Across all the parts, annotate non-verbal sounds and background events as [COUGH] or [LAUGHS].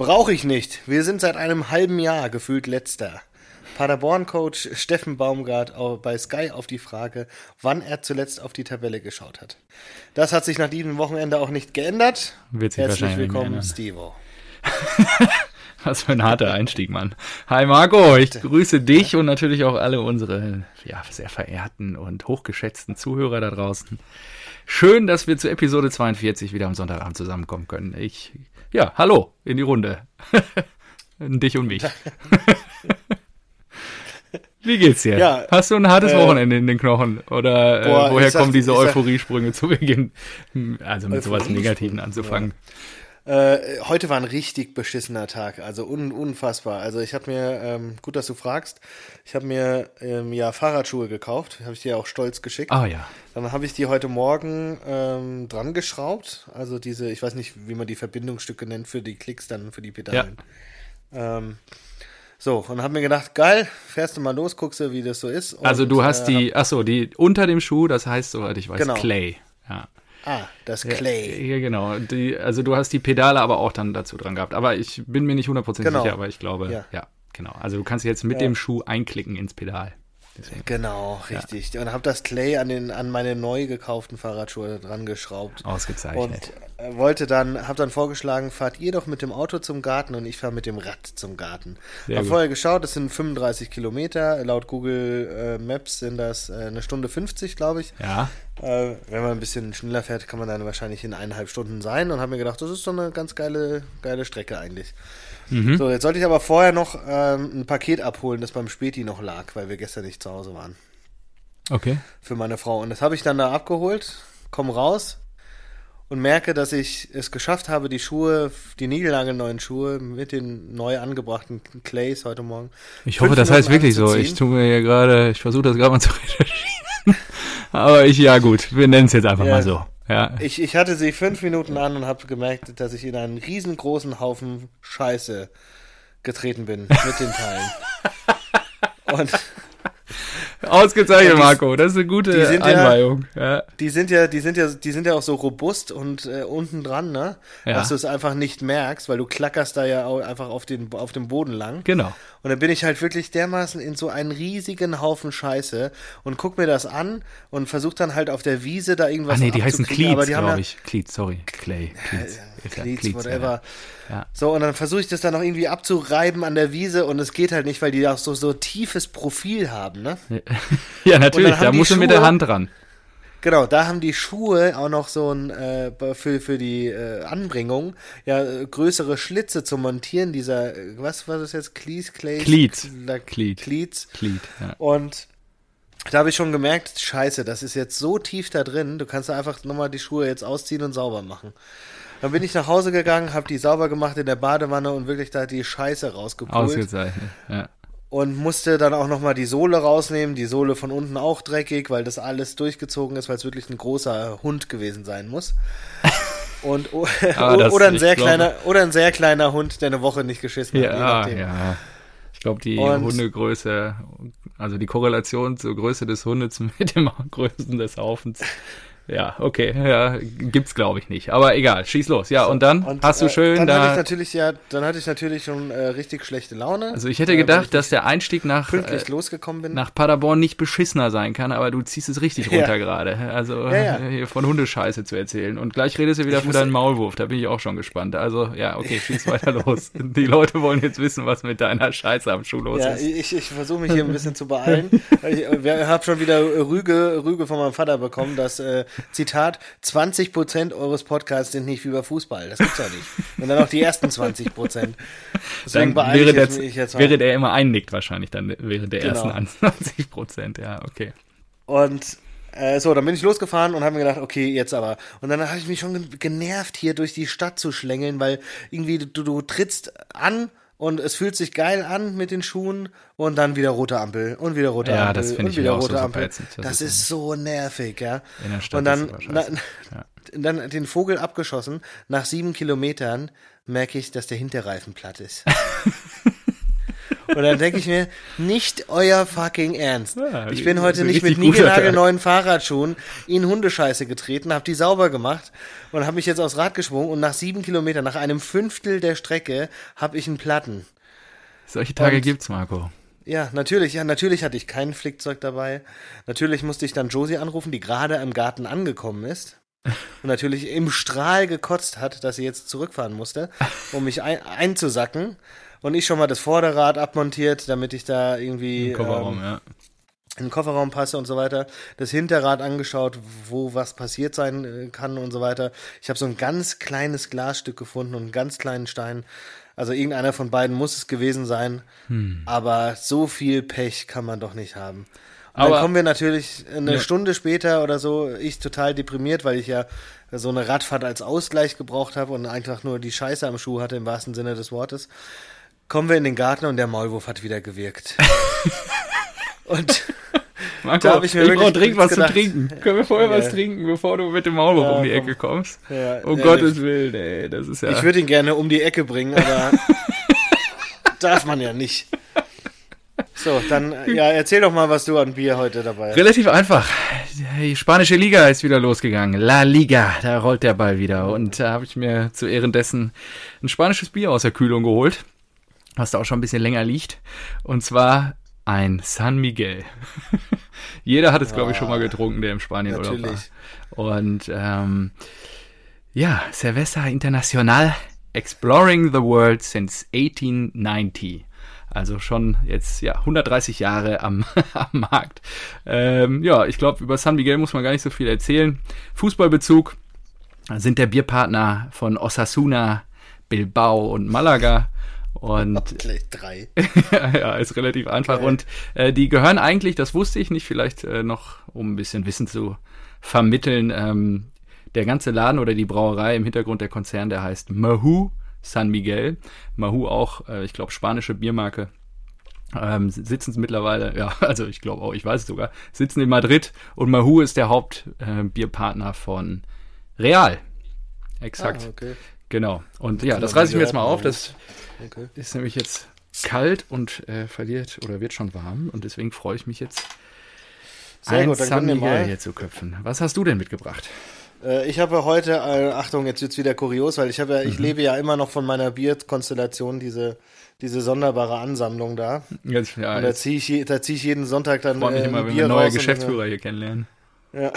Brauche ich nicht. Wir sind seit einem halben Jahr gefühlt letzter. Paderborn-Coach Steffen Baumgart bei Sky auf die Frage, wann er zuletzt auf die Tabelle geschaut hat. Das hat sich nach diesem Wochenende auch nicht geändert. Wird sich Herzlich willkommen, Stevo. [LAUGHS] Was für ein harter Einstieg, Mann. Hi Marco, ich grüße dich und natürlich auch alle unsere ja, sehr verehrten und hochgeschätzten Zuhörer da draußen. Schön, dass wir zu Episode 42 wieder am Sonntagabend zusammenkommen können. Ich, ja, hallo in die Runde. [LAUGHS] dich und mich. [LAUGHS] Wie geht's dir? Ja, Hast du ein hartes äh, Wochenende in den Knochen? Oder äh, boah, woher kommen sag, diese Euphoriesprünge zu Beginn? Also mit sowas Negativen anzufangen. Ja. Äh, heute war ein richtig beschissener Tag, also un, unfassbar. Also ich habe mir, ähm, gut, dass du fragst, ich habe mir ähm, ja Fahrradschuhe gekauft, habe ich dir auch stolz geschickt. Ah ja. Dann habe ich die heute Morgen ähm, dran geschraubt, also diese, ich weiß nicht, wie man die Verbindungsstücke nennt für die Klicks dann für die Pedalen. Ja. Ähm, so, und hab mir gedacht, geil, fährst du mal los, guckst du, wie das so ist. Und, also du hast äh, die, achso, die unter dem Schuh, das heißt, soweit ich weiß, genau. Clay. Ja. Ah, das Clay. Ja, ja, genau. Die, also du hast die Pedale aber auch dann dazu dran gehabt. Aber ich bin mir nicht hundertprozentig genau. sicher, aber ich glaube, ja. ja, genau. Also du kannst jetzt mit dem Schuh einklicken ins Pedal. Deswegen. Genau, richtig. Ja. Und habe das Clay an, den, an meine neu gekauften Fahrradschuhe dran geschraubt. Ausgezeichnet. Und wollte dann, habe dann vorgeschlagen, fahrt ihr doch mit dem Auto zum Garten und ich fahre mit dem Rad zum Garten. Habe vorher geschaut, das sind 35 Kilometer. Laut Google äh, Maps sind das äh, eine Stunde 50, glaube ich. Ja. Äh, wenn man ein bisschen schneller fährt, kann man dann wahrscheinlich in eineinhalb Stunden sein und habe mir gedacht, das ist so eine ganz geile, geile Strecke eigentlich. Mhm. So, jetzt sollte ich aber vorher noch ähm, ein Paket abholen, das beim Späti noch lag, weil wir gestern nicht zu Hause waren. Okay. Für meine Frau. Und das habe ich dann da abgeholt, komm raus und merke, dass ich es geschafft habe, die Schuhe, die niegelnagelneuen Schuhe mit den neu angebrachten Clays heute Morgen. Ich hoffe, das heißt wirklich so. Ich tue mir hier gerade, ich versuche das gerade mal zu [LAUGHS] recherchieren. Aber ich, ja gut, wir nennen es jetzt einfach ja. mal so. Ja. Ich, ich hatte sie fünf Minuten an und habe gemerkt, dass ich in einen riesengroßen Haufen Scheiße getreten bin mit den Teilen. [LAUGHS] und Ausgezeichnet, Marco. Das ist eine gute die Einweihung. Ja, ja. Die sind ja, die sind ja, die sind ja auch so robust und äh, unten dran, ne? Ja. Dass du es einfach nicht merkst, weil du klackerst da ja auch einfach auf den, auf dem Boden lang. Genau. Und dann bin ich halt wirklich dermaßen in so einen riesigen Haufen Scheiße und guck mir das an und versuch dann halt auf der Wiese da irgendwas Ah nee, die heißen Cleats, glaube ich. Cleats, sorry. Clay. Cleats. Ja, Cleats, Cleats whatever. Ja. So, und dann versuche ich das dann noch irgendwie abzureiben an der Wiese und es geht halt nicht, weil die auch so, so tiefes Profil haben, ne? [LAUGHS] Ja, natürlich, da musst du mit der Hand dran. Genau, da haben die Schuhe auch noch so ein äh, für für die äh, Anbringung ja größere Schlitze zum Montieren dieser äh, was war das jetzt Cleats Clays Cleats Cleats Cleats Cleat, ja. und da habe ich schon gemerkt, scheiße, das ist jetzt so tief da drin, du kannst einfach nochmal die Schuhe jetzt ausziehen und sauber machen. Dann bin ich nach Hause gegangen, habe die sauber gemacht in der Badewanne und wirklich da die Scheiße rausgepult. Ausgezeichnet, ja und musste dann auch nochmal die Sohle rausnehmen. Die Sohle von unten auch dreckig, weil das alles durchgezogen ist, weil es wirklich ein großer Hund gewesen sein muss. [LAUGHS] Und ah, oder ein sehr kleiner oder ein sehr kleiner Hund, der eine Woche nicht geschissen ja, hat. Ja, Ich glaube, die und Hundegröße, also die Korrelation zur Größe des Hundes [LAUGHS] mit dem Größen des Haufens ja, okay, ja, gibt's glaube ich nicht. Aber egal, schieß los. Ja, so, und dann und, hast du äh, schön dann da. Hatte ich natürlich, ja, dann hatte ich natürlich schon äh, richtig schlechte Laune. Also ich hätte äh, gedacht, dass der Einstieg nach pünktlich äh, losgekommen bin. nach Paderborn nicht beschissener sein kann, aber du ziehst es richtig runter ja. gerade. Also ja, ja. hier von Hundescheiße zu erzählen. Und gleich redest du wieder ich für deinen Maulwurf. Da bin ich auch schon gespannt. Also ja, okay, [LAUGHS] schieß weiter los. Die Leute wollen jetzt wissen, was mit deiner Scheiße am Schuh los ist. Ja, ich, ich versuche mich hier ein bisschen zu beeilen. [LAUGHS] Ich, habe schon wieder Rüge, Rüge von meinem Vater bekommen, das äh, Zitat 20 Prozent eures Podcasts sind nicht wie bei Fußball. Das gibt's doch nicht. Und dann noch die ersten 20 Prozent. Deswegen dann wäre, der, jetzt, jetzt wäre der immer einnickt wahrscheinlich dann während der genau. ersten 20 Prozent. Ja, okay. Und äh, so, dann bin ich losgefahren und habe mir gedacht, okay, jetzt aber. Und dann habe ich mich schon genervt, hier durch die Stadt zu schlängeln, weil irgendwie du, du trittst an und es fühlt sich geil an mit den Schuhen und dann wieder rote Ampel und wieder rote ja, Ampel das und ich wieder rote so Ampel. Das, das, ist so nervig, ja. In der Stadt [LAUGHS] und dann, na, ja. dann den Vogel abgeschossen. Nach sieben Kilometern merke ich, dass der Hinterreifen platt ist. [LAUGHS] Und dann denke ich mir, nicht euer fucking Ernst. Ja, ich bin heute nicht mit niegelnagelneuen Fahrradschuhen in Hundescheiße getreten, habe die sauber gemacht und habe mich jetzt aufs Rad geschwungen und nach sieben Kilometern, nach einem Fünftel der Strecke, habe ich einen Platten. Solche Tage Und- gibt's, Marco. Ja, natürlich, ja, natürlich hatte ich kein Flickzeug dabei. Natürlich musste ich dann Josie anrufen, die gerade im Garten angekommen ist. [LAUGHS] Und natürlich im Strahl gekotzt hat, dass sie jetzt zurückfahren musste, um mich ein, einzusacken. Und ich schon mal das Vorderrad abmontiert, damit ich da irgendwie Im Kofferraum, ähm, ja. in den Kofferraum passe und so weiter. Das Hinterrad angeschaut, wo was passiert sein äh, kann und so weiter. Ich habe so ein ganz kleines Glasstück gefunden und einen ganz kleinen Stein. Also irgendeiner von beiden muss es gewesen sein. Hm. Aber so viel Pech kann man doch nicht haben. Und Aber- dann kommen wir natürlich eine Ja. Stunde später oder so, ich total deprimiert, weil ich ja so eine Radfahrt als Ausgleich gebraucht habe und einfach nur die Scheiße am Schuh hatte, im wahrsten Sinne des Wortes. Kommen wir in den Garten und der Maulwurf hat wieder gewirkt. [LAUGHS] und Marco, Da ich ich, mir wirklich brauche dringend was gedacht. zu trinken. Können wir vorher was Ja. trinken, bevor du mit dem Maulwurf Ja, um die. Ecke kommst? Ja, um ehrlich. Gottes Willen, ey, das ist ja... Ich würde ihn gerne um die Ecke bringen, aber [LAUGHS] darf man ja nicht. So, dann, ja, erzähl doch mal, was du an Bier heute dabei hast. Relativ einfach. Die spanische Liga ist wieder losgegangen. La Liga, da rollt der Ball wieder. Und da habe ich mir zu Ehren dessen ein spanisches Bier aus der Kühlung geholt, was da auch schon ein bisschen länger liegt. Und zwar ein San Miguel. [LAUGHS] Jeder hat es, glaube ich, schon mal getrunken, der im Spanien Urlaub Natürlich. war. Und ähm, ja, Cerveza Internacional Exploring the World since 1890. Also schon jetzt ja 130 Jahre am, [LAUGHS] am Markt. Ähm, ja, ich glaube, über San Miguel muss man gar nicht so viel erzählen. Fußballbezug sind der Bierpartner von Osasuna, Bilbao und Malaga. Und [LAUGHS] Gleich drei. [LAUGHS] ja, ist relativ einfach. Geil. Und äh, die gehören eigentlich, das wusste ich nicht, vielleicht äh, noch, um ein bisschen Wissen zu vermitteln, ähm, der ganze Laden oder die Brauerei im Hintergrund der Konzern, der heißt Mahu San Miguel. Mahu auch, äh, ich glaube, spanische Biermarke. Ähm, sitzen mittlerweile, ja, [LAUGHS] also ich glaube auch, ich weiß es sogar, sitzen in Madrid und Mahu ist der Hauptbierpartner äh, von Real. Exakt, Ah, okay. genau. Und ja, das reiße ich mir jetzt mal auf. Das okay. ist nämlich jetzt kalt und äh, verliert oder wird schon warm und deswegen freue ich mich jetzt, Sehr ein gut, dann Miguel mal. hier zu köpfen. Was hast du denn mitgebracht? Äh, ich habe heute, äh, Achtung, jetzt wird's wieder kurios, weil ich habe ja, ich Mhm. lebe ja immer noch von meiner Bierkonstellation, diese, diese sonderbare Ansammlung da. Jetzt, ja, Und da ziehe ich, da zieh ich jeden Sonntag dann freue mich äh, immer, wenn wir neue und- Geschäftsführer hier kennenlernen. Ja.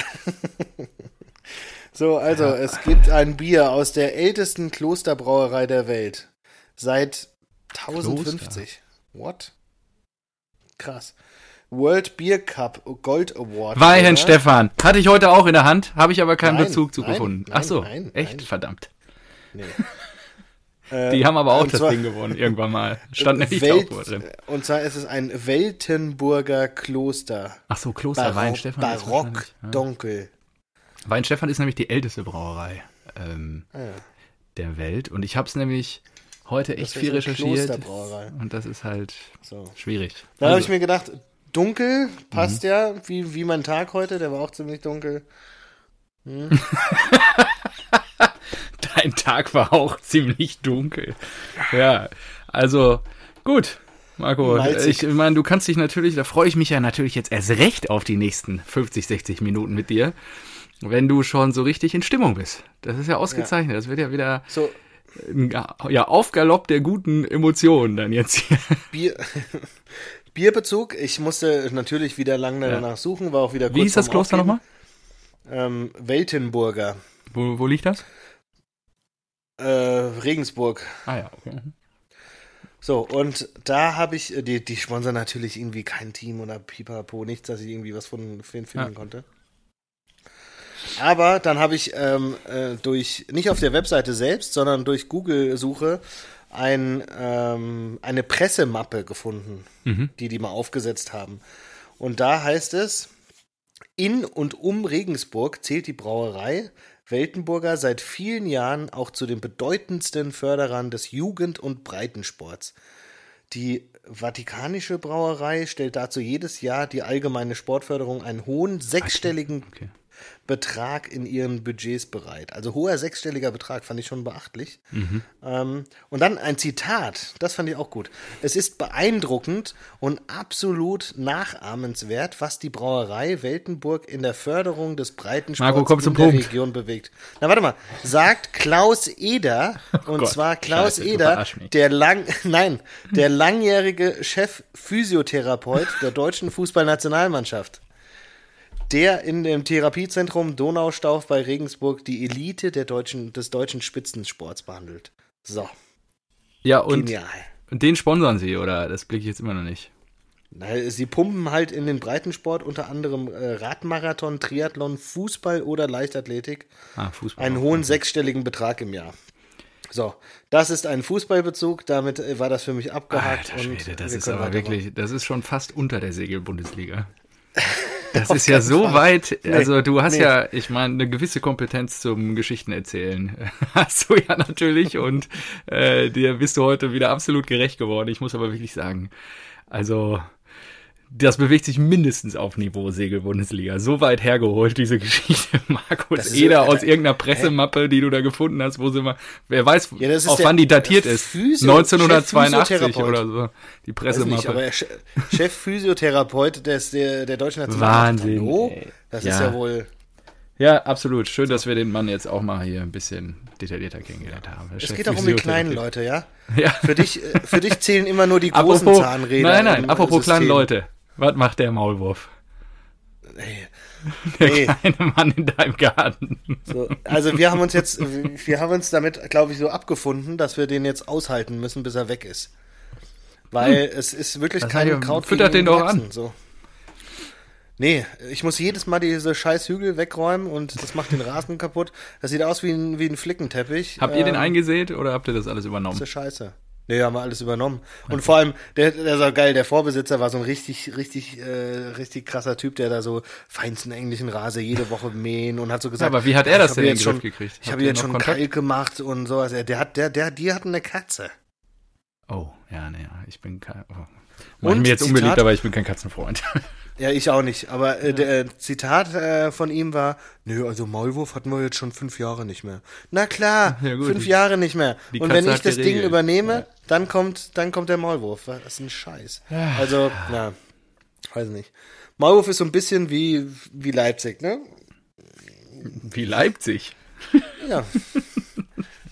[LAUGHS] so, also es gibt ein Bier aus der ältesten Klosterbrauerei der Welt. Seit 1050. What? Krass. World Beer Cup Gold Award. Weihen Winner. Stefan, hatte ich heute auch in der Hand, habe ich aber keinen Nein, Bezug zu nein, gefunden. nein, Ach so, echt, verdammt. Nee. [LAUGHS] Die haben aber auch und das Ding gewonnen, irgendwann mal. Stand nämlich Welt, auch drin. Und zwar ist es ein Weltenburger Kloster. Ach so, Kloster Barock, Weinstefan. Barock ja. dunkel. Weinstefan ist nämlich die älteste Brauerei ähm, Ah, ja. der Welt. Und ich habe es nämlich heute echt viel recherchiert. Und das ist halt So. schwierig. Da habe Also, ich mir gedacht, dunkel passt Mhm. ja, wie, wie mein Tag heute, der war auch ziemlich dunkel. [LAUGHS] Dein Tag war auch ziemlich dunkel. Ja, also gut. Marco, Malzig. ich meine, du kannst dich natürlich, da freue ich mich ja natürlich jetzt erst recht auf die nächsten 50, 60 Minuten mit dir, wenn du schon so richtig in Stimmung bist. Das ist ja ausgezeichnet. Das wird ja wieder So, ja, Aufgalopp der guten Emotionen dann jetzt hier. Bier, [LAUGHS] Bierbezug. Ich musste natürlich wieder lange danach suchen, war auch wieder kurz Wie hieß das Kloster nochmal? Ähm, Weltenburger. Wo, wo liegt das? Äh, Regensburg. Ah ja, okay. So, und da habe ich, äh, die, die sponsern natürlich irgendwie kein Team oder pipapo, nichts, dass ich irgendwie was von von finden Ja. konnte. Aber dann habe ich ähm, äh, durch, nicht auf der Webseite selbst, sondern durch Google-Suche ein, ähm, eine Pressemappe gefunden, Mhm. die die mal aufgesetzt haben. Und da heißt es, in und um Regensburg zählt die Brauerei Weltenburger seit vielen Jahren auch zu den bedeutendsten Förderern des Jugend- und Breitensports. Die Vatikanische Brauerei stellt dazu jedes Jahr die allgemeine Sportförderung einen hohen sechsstelligen Okay. Betrag in ihren Budgets bereit. Also hoher sechsstelliger Betrag fand ich schon beachtlich. Ähm, und dann ein Zitat, das fand ich auch gut. Es ist beeindruckend und absolut nachahmenswert, was die Brauerei Weltenburg in der Förderung des Breitensports Marco, in der Punkt. Region bewegt. Na, warte mal. Sagt Klaus Eder, [LAUGHS] und Gott, zwar Klaus Scheiße, Eder, der lang, [LAUGHS] nein, der langjährige Chef-Physiotherapeut der deutschen Fußballnationalmannschaft. Der in dem Therapiezentrum Donaustauf bei Regensburg die Elite der deutschen, des deutschen Spitzensports behandelt. So, Ja, und, genial. und den sponsern sie, oder? Das blicke ich jetzt immer noch nicht. Na, Sie pumpen halt in den Breitensport unter anderem äh, Radmarathon, Triathlon, Fußball oder Leichtathletik Ah, Fußball. einen hohen sechsstelligen Betrag im Jahr. So, das ist ein Fußballbezug, damit äh, war das für mich abgehakt. Alter Schwede, das ist aber wirklich, das ist schon fast unter der Segel-Bundesliga. Das ist ja so Fall. weit, also du hast nee. ja, ich meine, eine gewisse Kompetenz zum Geschichten erzählen. [LAUGHS] Hast du ja natürlich und äh, dir bist du heute wieder absolut gerecht geworden. Ich muss aber wirklich sagen, also das bewegt sich mindestens auf Niveau Segel-Bundesliga. So weit hergeholt, diese Geschichte. [LAUGHS] Markus Eder aus irgendeiner Pressemappe, die du da gefunden hast, wo sie mal, wer weiß, Ja, auf der wann die datiert ist. Physio- 1982 Chefphysiotherapeut. oder so. Die Weiß nicht, Pressemappe. aber Ch- Chef-Physiotherapeut des, der, der deutschen Wahnsinn, Hallo? ey. Das Ja. ist ja wohl. Ja, absolut. Schön, dass wir den Mann jetzt auch mal hier ein bisschen detaillierter kennengelernt haben. Es geht auch um die kleinen Leute, ja? Ja. Für dich, äh, für dich zählen immer nur die [LAUGHS] großen Apropos, Zahnräder. nein, nein, apropos System. kleine Leute. Was macht der Maulwurf? Nee. [LAUGHS] Der Nee. kleine Mann in deinem Garten. So, also wir haben uns jetzt, wir haben uns damit, glaube ich, so abgefunden, dass wir den jetzt aushalten müssen, bis er weg ist. Weil es ist wirklich Das kein heißt, Kraut füttert den doch an. So. Nee, ich muss jedes Mal diese scheiß Hügel wegräumen und das macht den Rasen kaputt. Das sieht aus wie ein, wie ein Flickenteppich. Habt ihr den Ähm, eingesät oder habt ihr das alles Das übernommen? ist scheiße. Nee, haben wir alles übernommen. Und vor allem, der, der war geil, der Vorbesitzer war so ein richtig, richtig, äh, richtig krasser Typ, der da so feinsten englischen Rase jede Woche mähen und hat so gesagt. Ja, aber wie hat er "Ja, das denn in den Griff schon, gekriegt? Ich habe jetzt schon Kontakt? Kalk gemacht und sowas. Der hat, der, der, die hatten eine Katze. Oh, ja, naja, ich bin kein. Oh. Mach Und mir jetzt Zitat- unbeliebt, aber ich bin kein Katzenfreund. [LAUGHS] Ja, ich auch nicht. Aber äh, der äh, Zitat äh, von ihm war, nö, also Maulwurf hatten wir jetzt schon fünf Jahre nicht mehr. Na klar, [LAUGHS] Ja, gut, fünf die- Jahre nicht mehr. Und wenn ich das Ding übernehme, Ja. dann kommt, dann kommt der Maulwurf. Was ist ein Scheiß. Also, na, weiß nicht. Maulwurf ist so ein bisschen wie, wie Leipzig, ne? Wie Leipzig. [LAUGHS] Ja.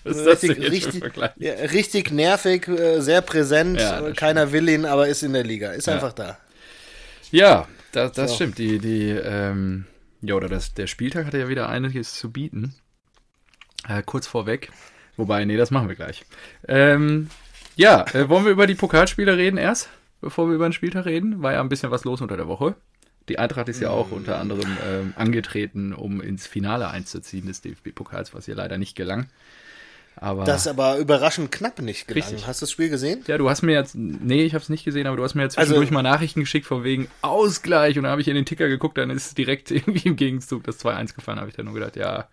Was ist das richtig, ein richtig, ja, richtig nervig, äh, sehr präsent. Ja, das Keiner will ihn, aber ist in der Liga. Ist Ja. einfach da. Ja, das, das So. stimmt. Die, die, ähm, ja, oder das, der Spieltag hatte ja wieder einiges zu bieten. Äh, kurz vorweg. Wobei, nee, das machen wir gleich. Ähm, ja, äh, wollen wir über die Pokalspiele reden erst, bevor wir über den Spieltag reden? War ja ein bisschen was los unter der Woche. Die Eintracht ist ja auch unter anderem ähm, angetreten, um ins Finale einzuziehen des DFB-Pokals, was ihr leider nicht gelang. Aber Das ist aber überraschend knapp nicht gelangen. Richtig. Hast du das Spiel gesehen? ja, du hast mir jetzt, nee, ich habe es nicht gesehen, aber du hast mir jetzt Also- zwischendurch mal Nachrichten geschickt von wegen Ausgleich und da habe ich in den Ticker geguckt, dann ist direkt [LAUGHS] irgendwie im Gegenzug das 2-1 gefallen, habe ich dann nur gedacht, ja,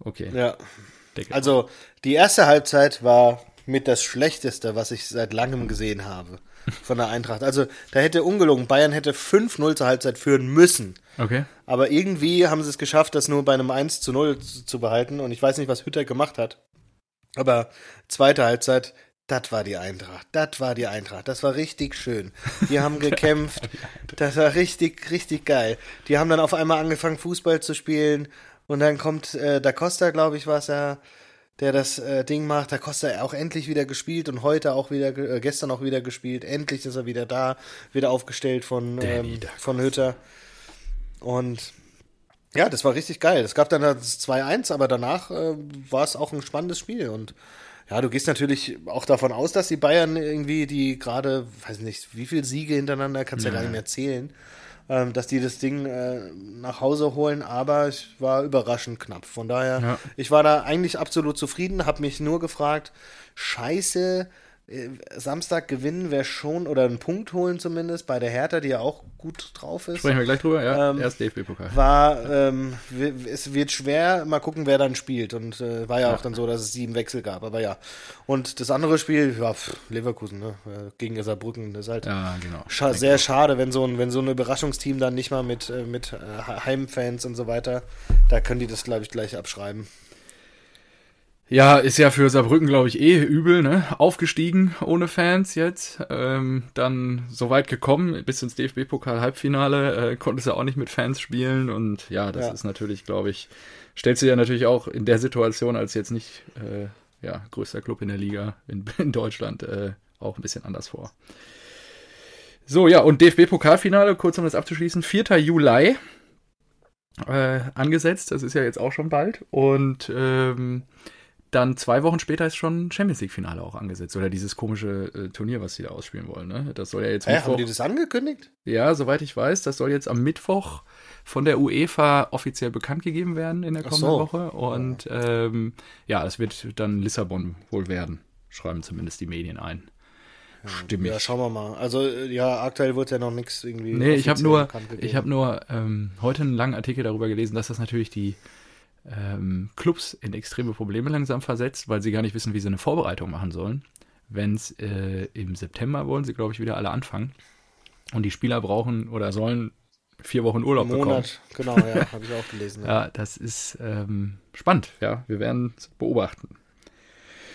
okay. Ja. Deckel. Also, die erste Halbzeit war mit das Schlechteste, was ich seit langem gesehen habe von der Eintracht. Also, da hätte ungelogen, Bayern hätte 5-0 zur Halbzeit führen müssen. Okay. Aber irgendwie haben sie es geschafft, das nur bei einem 1 zu 0 zu, zu behalten. Und ich weiß nicht, was Hütter gemacht hat. Aber zweite Halbzeit, das war die Eintracht. Das war die Eintracht. Das war richtig schön. Die haben [LAUGHS] gekämpft. Das war richtig, richtig geil. Die haben dann auf einmal angefangen, Fußball zu spielen. Und dann kommt äh, Da Costa, glaube ich, war es ja, der das äh, Ding macht. Da Costa auch endlich wieder gespielt und heute auch wieder, äh, gestern auch wieder gespielt. Endlich ist er wieder da, wieder aufgestellt von, ähm, von Hütter. Und ja, das war richtig geil. Es gab dann das 2-1, aber danach äh, war es auch ein spannendes Spiel. Und ja, du gehst natürlich auch davon aus, dass die Bayern irgendwie, die gerade, weiß nicht, wie viele Siege hintereinander, kannst ja, gar nicht mehr zählen, ähm, dass die das Ding äh, nach Hause holen, aber es war überraschend knapp. Von daher, Ja. ich war da eigentlich absolut zufrieden, habe mich nur gefragt, scheiße, Samstag gewinnen wäre schon, oder einen Punkt holen zumindest, bei der Hertha, die ja auch gut drauf ist. Sprechen wir gleich drüber, ja. Ähm, Erst DFB-Pokal. War, ähm, es wird schwer, mal gucken, wer dann spielt. Und äh, war ja, auch dann so, dass es sieben Wechsel gab, aber ja. Und das andere Spiel, ja, pff, Leverkusen, ne? äh, gegen Saarbrücken, das ist halt Ja, genau. scha sehr schade, wenn so ein, wenn so ein Überraschungsteam dann nicht mal mit, äh, mit äh, Heimfans und so weiter, da können die das, glaube ich, gleich abschreiben. Ja, ist ja für Saarbrücken, glaube ich, eh übel, ne? Aufgestiegen ohne Fans jetzt. Ähm, dann so weit gekommen, bis ins DFB-Pokal-Halbfinale, äh, konnte es ja auch nicht mit Fans spielen. Und ja, das Ja. ist natürlich, glaube ich, stellt sich ja natürlich auch in der Situation als jetzt nicht äh, ja, größter Club in der Liga in, [LAUGHS] in Deutschland äh, auch ein bisschen anders vor. So, ja, und DFB-Pokalfinale, kurz um das abzuschließen, 4. Juli äh, angesetzt. Das ist ja jetzt auch schon bald. Und ähm, dann zwei Wochen später ist schon Champions League-Finale auch angesetzt. Oder dieses komische äh, Turnier, was sie da ausspielen wollen. Ne? Das soll ja jetzt Hä, Mittwoch. haben die das angekündigt? Ja, soweit ich weiß, das soll jetzt am Mittwoch von der UEFA offiziell bekannt gegeben werden in der kommenden so. Woche. Und ähm, ja, das wird dann Lissabon wohl werden. Schreiben zumindest die Medien ein. Stimmig. Ja, schauen wir mal. Also, äh, ja, aktuell wird ja noch nichts irgendwie. Nee, ich habe nur, ich habe nur ähm, heute einen langen Artikel darüber gelesen, dass das natürlich die ähm, Clubs in extreme Probleme langsam versetzt, weil sie gar nicht wissen, wie sie eine Vorbereitung machen sollen. Wenn es äh, im September wollen sie, glaube ich, wieder alle anfangen. Und die Spieler brauchen oder sollen vier Wochen Urlaub bekommen. Monat, genau, ja, [LAUGHS] habe ich auch gelesen. Ja. Ja, das ist ähm, spannend, ja. Wir werden es beobachten.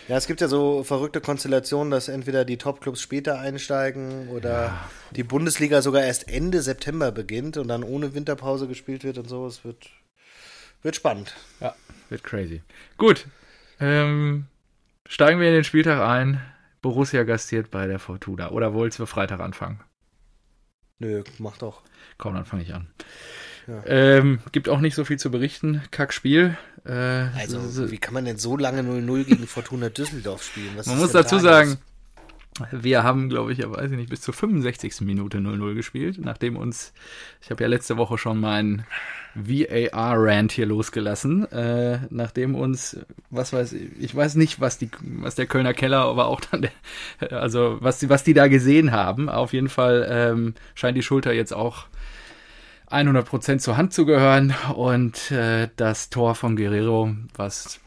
ja, es gibt ja so verrückte Konstellationen, dass entweder die Topclubs später einsteigen oder die Bundesliga sogar erst Ende September beginnt und dann ohne Winterpause gespielt wird und so. Es wird, wird spannend. Ja, wird crazy. Gut, ähm, steigen wir in den Spieltag ein. Borussia gastiert bei der Fortuna. Oder wollt's wir Freitag anfangen? Nö, mach doch. Komm, dann fange ich an. Ja. Ähm, gibt auch nicht so viel zu berichten. Kackspiel. Äh, Also, so- wie kann man denn so lange 0-0 gegen Fortuna Düsseldorf spielen? Was man ist muss dazu da sagen, los? Wir haben, glaube ich, ja, weiß ich nicht, bis zur 65. Minute 0-0 gespielt, nachdem uns, ich habe ja letzte Woche schon meinen VAR-Rant hier losgelassen, äh, nachdem uns, was weiß ich, ich weiß nicht, was die, was der Kölner Keller, aber auch dann der, also was die, was die da gesehen haben. Auf jeden Fall ähm, scheint die Schulter jetzt auch 100% zur Hand zu gehören und äh, das Tor von Guerrero, was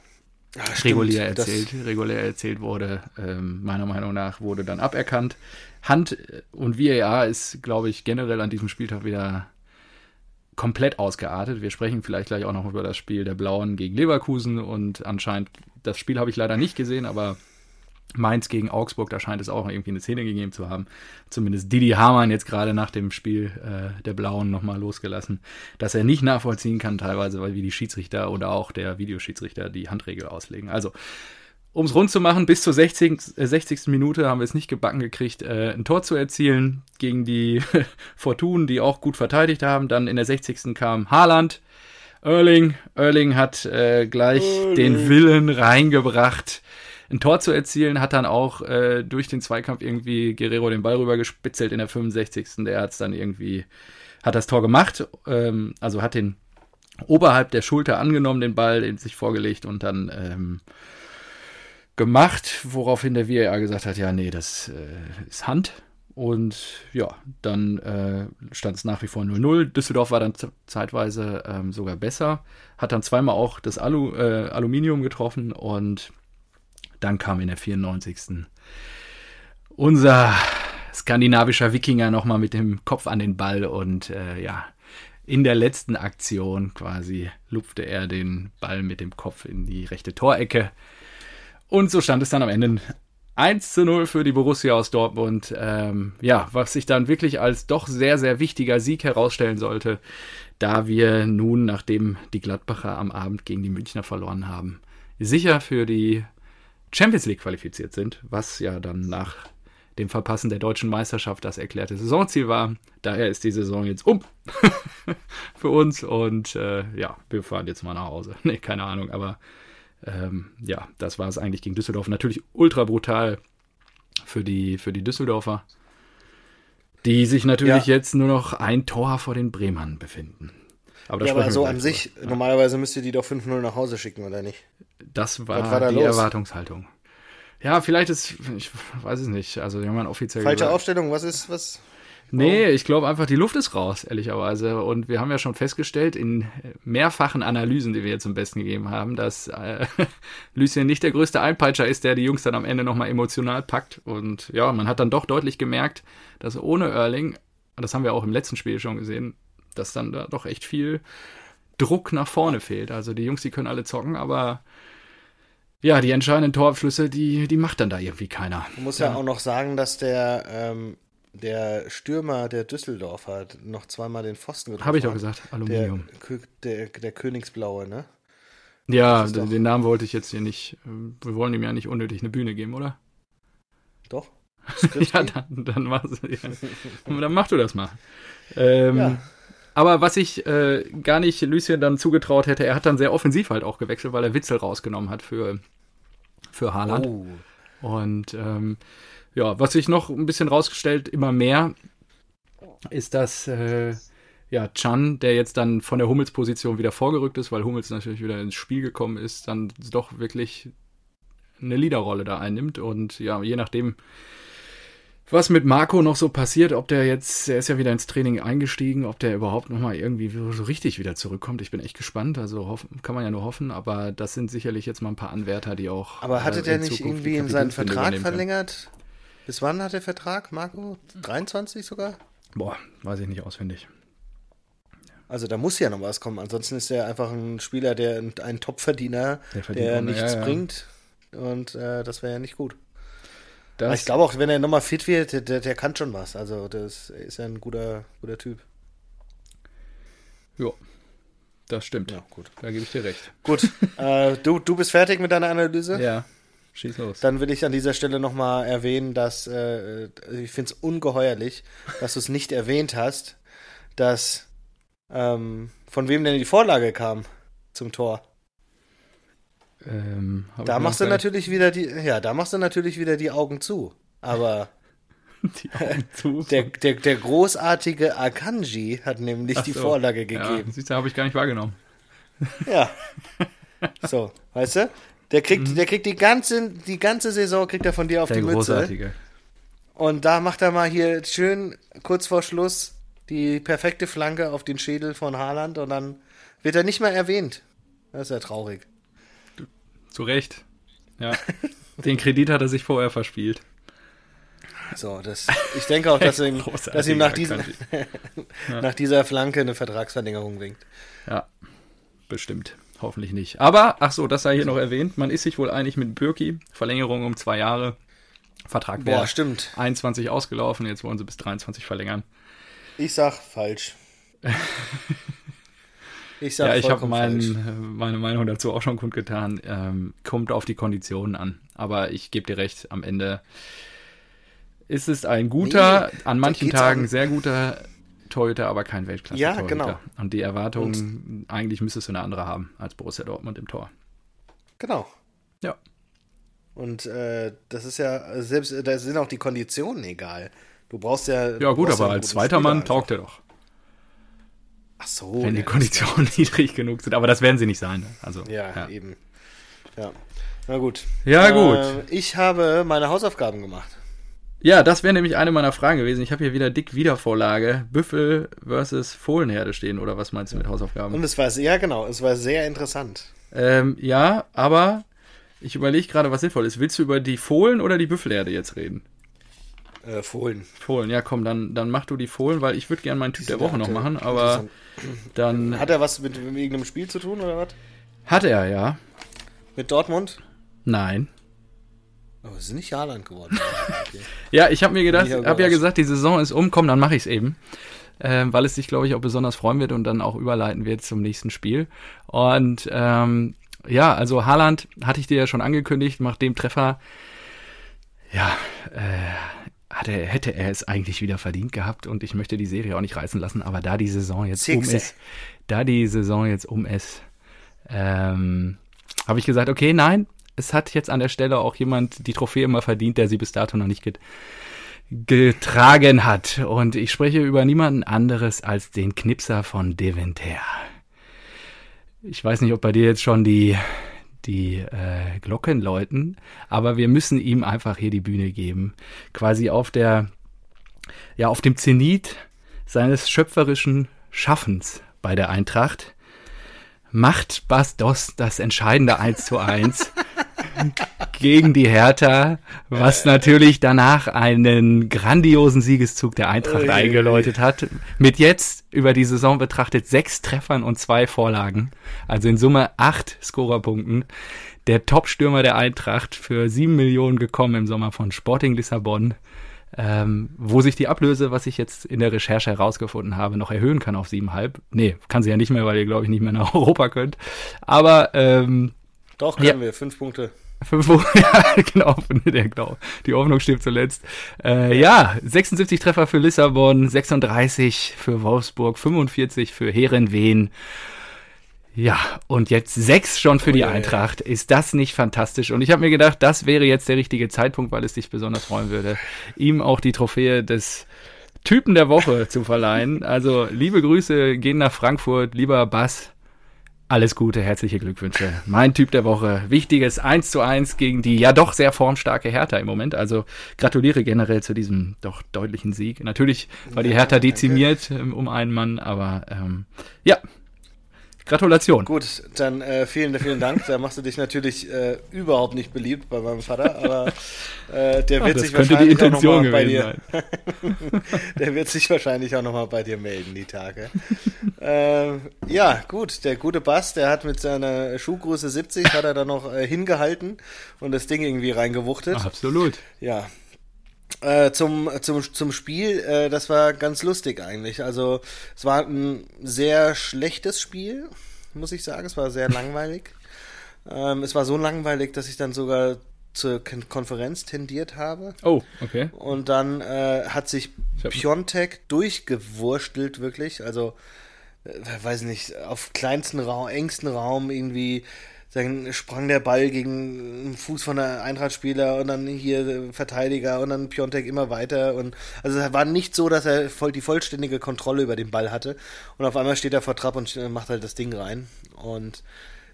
Ah, stimmt, regulär das- erzählt, regulär erzählt wurde, ähm, meiner Meinung nach wurde dann aberkannt. Hand und VAR ist, glaube ich, generell an diesem Spieltag wieder komplett ausgeartet. Wir sprechen vielleicht gleich auch noch über das Spiel der Blauen gegen Leverkusen und anscheinend, das Spiel habe ich leider nicht gesehen, aber Mainz gegen Augsburg, da scheint es auch irgendwie eine Szene gegeben zu haben. Zumindest Didi Hamann jetzt gerade nach dem Spiel äh, der Blauen nochmal losgelassen, dass er nicht nachvollziehen kann teilweise, weil wie die Schiedsrichter oder auch der Videoschiedsrichter die Handregel auslegen. Also, um es rund zu machen, bis zur 60. Äh, 60. Minute haben wir es nicht gebacken gekriegt, äh, ein Tor zu erzielen gegen die [LAUGHS] Fortun, die auch gut verteidigt haben. Dann in der 60. kam Haaland, Erling. Erling hat äh, gleich den Willen reingebracht, ein Tor zu erzielen, hat dann auch äh, durch den Zweikampf irgendwie Guerrero den Ball rüber gespitzelt in der 65. Der hat es dann irgendwie, hat das Tor gemacht, ähm, also hat den oberhalb der Schulter angenommen, den Ball, den sich vorgelegt und dann ähm, gemacht, woraufhin der VAR gesagt hat, ja, nee, das äh, ist Hand. Und ja, dann äh, stand es nach wie vor 0-0. Düsseldorf war dann zeitweise ähm, sogar besser, hat dann zweimal auch das Alu, äh, Aluminium getroffen und dann kam in der 94. unser skandinavischer Wikinger nochmal mit dem Kopf an den Ball und äh, ja, in der letzten Aktion quasi lupfte er den Ball mit dem Kopf in die rechte Torecke. Und so stand es dann am Ende 1 zu 0 für die Borussia aus Dortmund. Ähm, ja, was sich dann wirklich als doch sehr, sehr wichtiger Sieg herausstellen sollte, da wir nun, nachdem die Gladbacher am Abend gegen die Münchner verloren haben, sicher für die Champions League qualifiziert sind, was ja dann nach dem Verpassen der deutschen Meisterschaft das erklärte Saisonziel war. Daher ist die Saison jetzt um [LAUGHS] für uns und äh, ja, wir fahren jetzt mal nach Hause. [LAUGHS] Nee, keine Ahnung, aber ähm, ja, das war es eigentlich gegen Düsseldorf. Natürlich ultra brutal für die, für die Düsseldorfer, die sich natürlich Ja. jetzt nur noch ein Tor vor den Bremern befinden. Aber da Ja, aber wir so an sich, drüber. normalerweise müsst ihr die doch 5-0 nach Hause schicken, oder nicht? Das war, war da die los? Erwartungshaltung. Ja, vielleicht ist, ich weiß es nicht. Also, wenn man offiziell. Falsche gesagt- Aufstellung, was ist, was? Nee, ich glaube einfach, die Luft ist raus, ehrlicherweise. Und wir haben ja schon festgestellt in mehrfachen Analysen, die wir jetzt zum Besten gegeben haben, dass äh, [LAUGHS] Lucien nicht der größte Einpeitscher ist, der die Jungs dann am Ende nochmal emotional packt. Und ja, man hat dann doch deutlich gemerkt, dass ohne Erling, das haben wir auch im letzten Spiel schon gesehen, dass dann da doch echt viel Druck nach vorne fehlt. Also die Jungs, die können alle zocken, aber ja, die entscheidenden Torabschlüsse, die, die macht dann da irgendwie keiner. Man muss ja, auch noch sagen, dass der, ähm, der Stürmer der Düsseldorf hat noch zweimal den Pfosten getroffen. Habe ich doch hat. gesagt, Der, Aluminium. Kö- der, der Königsblaue, ne? Ja, doch- den Namen wollte ich jetzt hier nicht. äh, Wir wollen ihm ja nicht unnötig eine Bühne geben, oder? Doch. [LAUGHS] Ja, dann, dann, mach, ja. [LAUGHS] dann mach du das mal. Ähm, Ja. Aber was ich äh, gar nicht Lucien dann zugetraut hätte, er hat dann sehr offensiv halt auch gewechselt, weil er Witzel rausgenommen hat für, für Haaland. Oh. Und ähm, ja, was sich noch ein bisschen rausgestellt, immer mehr, ist, dass äh, ja, Chan, der jetzt dann von der Hummels-Position wieder vorgerückt ist, weil Hummels natürlich wieder ins Spiel gekommen ist, dann doch wirklich eine Leaderrolle da einnimmt. Und ja, je nachdem, was mit Marco noch so passiert, ob der jetzt, er ist ja wieder ins Training eingestiegen, ob der überhaupt nochmal irgendwie so richtig wieder zurückkommt. Ich bin echt gespannt. Also hoffen, kann man ja nur hoffen, aber das sind sicherlich jetzt mal ein paar Anwärter, die auch. Aber hatte äh, der nicht Zukunft irgendwie in seinen Vertrag übernehmen können. verlängert? Bis wann hat der Vertrag, Marco? 23 sogar? Boah, weiß ich nicht auswendig. Also da muss ja noch was kommen. Ansonsten ist er einfach ein Spieler, der ein, Topverdiener, Der der nichts ja, ja. bringt. Und äh, das wäre ja nicht gut. Aber Das, ich glaube auch, wenn er nochmal fit wird, der, der, der kann schon was. Also das ist ja ein guter, guter Typ. ja, das stimmt. Ja, gut. Da gebe ich dir recht. Gut, [LAUGHS] äh, du, du bist fertig mit deiner Analyse? Ja, schieß los. Dann will ich an dieser Stelle nochmal erwähnen, dass äh, ich finde es ungeheuerlich, dass du es nicht erwähnt hast, dass ähm, von wem denn die Vorlage kam zum Tor. Ähm, Da machst du natürlich wieder die, ja, da machst du natürlich wieder die Augen zu. Aber nicht [LAUGHS] die Augen zu. [LAUGHS] der, der, der großartige Akanji hat nämlich Ach die so. Vorlage Ja, gegeben. siehst du, habe ich gar nicht wahrgenommen. Ja. [LAUGHS] So, weißt du? Der kriegt, der kriegt die ganze, die ganze Saison kriegt er von dir auf Mhm. Der die Mütze. großartige. Und da macht er mal hier schön kurz vor Schluss die perfekte Flanke auf den Schädel von Haaland und dann wird er nicht mehr erwähnt. Das ist ja traurig. Zu Recht. Ja. Den Kredit hat er sich vorher verspielt. So, das, ich denke auch, dass [LAUGHS] ihm, dass ihm nach, diesem, [LAUGHS] nach dieser Flanke eine Vertragsverlängerung winkt. Ja, bestimmt. Hoffentlich nicht. Aber, ach so, das sei hier noch erwähnt. Man ist sich wohl einig mit Birki. Verlängerung um zwei Jahre. Vertrag Boah, wäre stimmt. 21 ausgelaufen. Jetzt wollen sie bis 23 verlängern. Ich sag falsch. [LAUGHS] Ich sag ja, ich habe mein, meine Meinung dazu auch schon kundgetan. Ähm, kommt auf die Konditionen an. Aber ich gebe dir recht, am Ende ist es ein guter, Nee, an manchen Tagen um- sehr guter Torhüter, aber kein weltklasse Ja, Torhüter. genau. Und die Erwartungen, eigentlich müsstest du eine andere haben als Borussia Dortmund im Tor. Genau. Ja. Und äh, das ist ja, selbst da sind auch die Konditionen egal. Du brauchst ja. Ja gut, aber als zweiter Spieler Mann einfach. taugt er doch, Ach so. wenn die Konditionen niedrig genug sind. Aber das werden sie nicht sein. ne? Also, Ja, ja. eben. Ja. Na gut. Ja, gut. Äh, ich habe meine Hausaufgaben gemacht. Ja, das wäre nämlich eine meiner Fragen gewesen. Ich habe hier wieder dick Wiedervorlage. Büffel versus Fohlenherde stehen, oder was meinst du mit Hausaufgaben? Und es war sehr, ja genau, es war sehr interessant. Ähm, ja, aber ich überlege gerade, was sinnvoll ist. Willst du über die Fohlen oder die Büffelherde jetzt reden? Äh, Fohlen. Fohlen, ja komm, dann, dann mach du die Fohlen, weil ich würde gerne meinen Typ der Woche noch machen, aber dann Hat er was mit, mit irgendeinem Spiel zu tun oder was? hat er ja. Mit Dortmund? Nein. Oh, es ist nicht Haaland geworden. [LAUGHS] Okay. Ja, ich habe mir gedacht, ja habe ja überrascht. gesagt, die Saison ist um, komm, dann mache ich es eben. Ähm, weil es sich, glaube ich, auch besonders freuen wird und dann auch überleiten wird zum nächsten Spiel. Und ähm, ja, also Haaland hatte ich dir ja schon angekündigt, macht dem Treffer, ja, äh, hatte, hätte er es eigentlich wieder verdient gehabt und ich möchte die Serie auch nicht reißen lassen, aber da die Saison jetzt um Sechse. ist, da die Saison jetzt um ist, ähm, habe ich gesagt, okay, nein, es hat jetzt an der Stelle auch jemand die Trophäe immer verdient, der sie bis dato noch nicht get getragen hat. Und ich spreche über niemanden anderes als den Knipser von Deventer. Ich weiß nicht, ob bei dir jetzt schon die, die äh, Glocken läuten. Aber wir müssen ihm einfach hier die Bühne geben. Quasi auf der, ja, auf dem Zenit seines schöpferischen Schaffens bei der Eintracht macht Bas Dost das entscheidende 1 zu 1 [LAUGHS] gegen die Hertha, was natürlich danach einen grandiosen Siegeszug der Eintracht eingeläutet hat. Mit jetzt über die Saison betrachtet sechs Treffern und zwei Vorlagen. Also in Summe acht Scorerpunkten. Der Top-Stürmer der Eintracht für sieben Millionen gekommen im Sommer von Sporting Lissabon. Ähm, wo sich die Ablöse, was ich jetzt in der Recherche herausgefunden habe, noch erhöhen kann auf siebenhalb. Nee, kann sie ja nicht mehr, weil ihr, glaube ich, nicht mehr nach [LAUGHS] Europa könnt. Aber ähm, Doch, können ja. wir. Fünf Punkte. Fünf Punkte, [LAUGHS] ja, genau, genau. Die Hoffnung stirbt zuletzt. Äh, ja, 76 Treffer für Lissabon, 36 für Wolfsburg, 45 für Herenveen. Ja, und jetzt sechs schon für oh, die ja, Eintracht. Ist das nicht fantastisch? Und ich habe mir gedacht, das wäre jetzt der richtige Zeitpunkt, weil es dich besonders freuen würde, ihm auch die Trophäe des Typen der Woche zu verleihen. Also liebe Grüße gehen nach Frankfurt, lieber Bass. Alles Gute, herzliche Glückwünsche. Mein Typ der Woche. Wichtiges 1 zu 1 gegen die ja doch sehr formstarke Hertha im Moment. Also gratuliere generell zu diesem doch deutlichen Sieg. Natürlich war die Hertha dezimiert. Ähm, um einen Mann, aber ähm, ja, Gratulation. Gut, dann äh, vielen, vielen Dank. Da machst du dich natürlich äh, überhaupt nicht beliebt bei meinem Vater, aber äh, der wird Ach, sich wahrscheinlich auch nochmal bei dir. [LAUGHS] der wird sich wahrscheinlich auch nochmal bei dir melden, die Tage. äh, ja, gut, der gute Bass, der hat mit seiner Schuhgröße 70 hat er da noch äh, hingehalten und das Ding irgendwie reingewuchtet. Absolut. Ja, äh, zum, zum, zum Spiel, äh, das war ganz lustig eigentlich. Also es war ein sehr schlechtes Spiel, muss ich sagen. Es war sehr langweilig. [LAUGHS] Ähm, es war so langweilig, dass ich dann sogar zur Konferenz tendiert habe. Oh, okay. Und dann äh, hat sich Piontek durchgewurstelt, wirklich. Also, äh, weiß nicht, auf kleinsten Raum, engsten Raum irgendwie dann sprang der Ball gegen den Fuß von der Eintrachtspieler und dann hier Verteidiger und dann Piontek immer weiter. Und also es war nicht so, dass er voll die vollständige Kontrolle über den Ball hatte. Und auf einmal steht er vor Trapp und macht halt das Ding rein. Und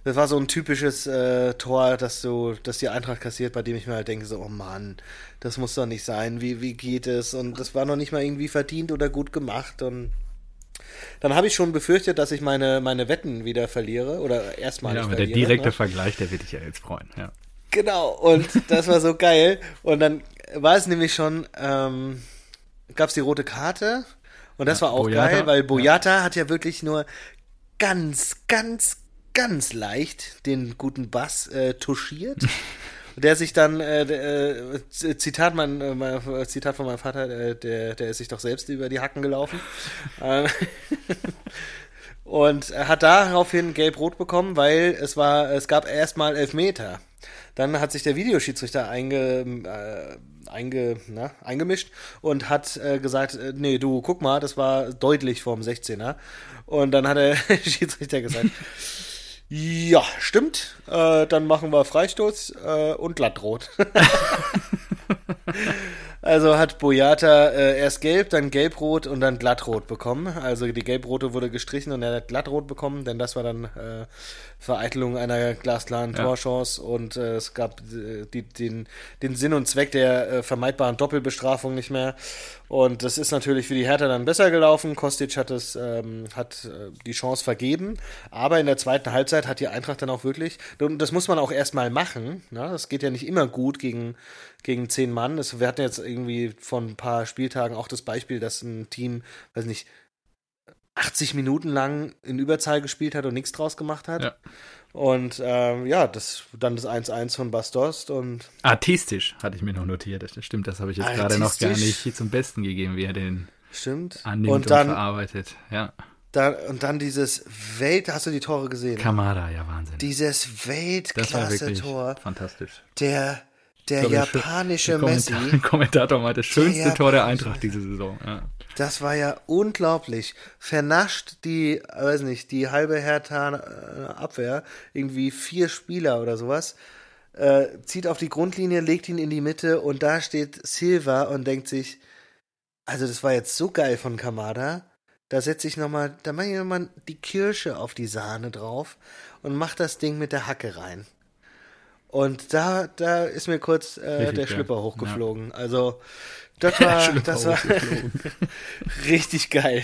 das war so ein typisches äh, Tor, dass du, dass die Eintracht kassiert, bei dem ich mir halt denke, so, oh Mann, das muss doch nicht sein, wie, wie geht es? Und das war noch nicht mal irgendwie verdient oder gut gemacht. Und dann habe ich schon befürchtet, dass ich meine, meine Wetten wieder verliere oder erstmal. Ja, aber der direkte ne? Vergleich, der wird dich ja jetzt freuen, ja. Genau, und das war so geil. Und dann war es nämlich schon, ähm, gab es die rote Karte und das ja, war auch Boyata. geil, weil Boyata ja. hat ja wirklich nur ganz, ganz, ganz leicht den guten Bass äh, touchiert. [LAUGHS] der sich dann, äh, äh, Zitat, mein, äh, Zitat von meinem Vater, äh, der, der ist sich doch selbst über die Hacken gelaufen. [LAUGHS] Ähm, und er hat daraufhin gelb-rot bekommen, weil es war, es gab erstmal Elfmeter. Dann hat sich der Videoschiedsrichter einge, äh, einge, na, eingemischt und hat äh, gesagt, äh, nee, du, guck mal, das war deutlich vorm 16er. Und dann hat der [LAUGHS] Schiedsrichter gesagt, [LAUGHS] ja, stimmt. Äh, dann machen wir Freistoß äh, und glattrot. [LAUGHS] also hat Boyata äh, erst gelb, dann gelbrot und dann glattrot bekommen. Also die gelbrote wurde gestrichen und er hat glattrot bekommen, denn das war dann äh, Vereitelung einer glasklaren ja. Torchance und äh, es gab äh, die, den, den Sinn und Zweck der äh, vermeidbaren Doppelbestrafung nicht mehr. Und das ist natürlich für die Hertha dann besser gelaufen. Kostic hat es ähm, hat äh, die Chance vergeben, aber in der zweiten Halbzeit hat die Eintracht dann auch wirklich, und das muss man auch erstmal machen. Ne? Das geht ja nicht immer gut gegen gegen zehn Mann. Das, wir hatten jetzt irgendwie von ein paar Spieltagen auch das Beispiel, dass ein Team, weiß nicht, 80 Minuten lang in Überzahl gespielt hat und nichts draus gemacht hat. Ja. Und ähm, ja, das dann das 1-1 von Bastost und. Artistisch hatte ich mir noch notiert. Das stimmt, das habe ich jetzt gerade noch gar nicht zum Besten gegeben, wie er den stimmt. annimmt und, dann, und verarbeitet. Ja. Da, und dann dieses Welt, hast du die Tore gesehen? Kamada, ja, Wahnsinn. Dieses Weltklasse-Tor. Fantastisch. Der, [LAUGHS] der japanische Messi. Der Kommentator meinte, das schönste der Tor der Eintracht diese Saison. Ja. Das war ja unglaublich. Vernascht die, weiß nicht, die halbe Hertha äh, Abwehr, irgendwie vier Spieler oder sowas, äh, zieht auf die Grundlinie, legt ihn in die Mitte und da steht Silva und denkt sich, also das war jetzt so geil von Kamada, da setze ich nochmal, da mache ich nochmal die Kirsche auf die Sahne drauf und mach das Ding mit der Hacke rein. Und da, da ist mir kurz äh, der geil. Schlüpper hochgeflogen. Also, das [LAUGHS] war, das war [LAUGHS] richtig geil.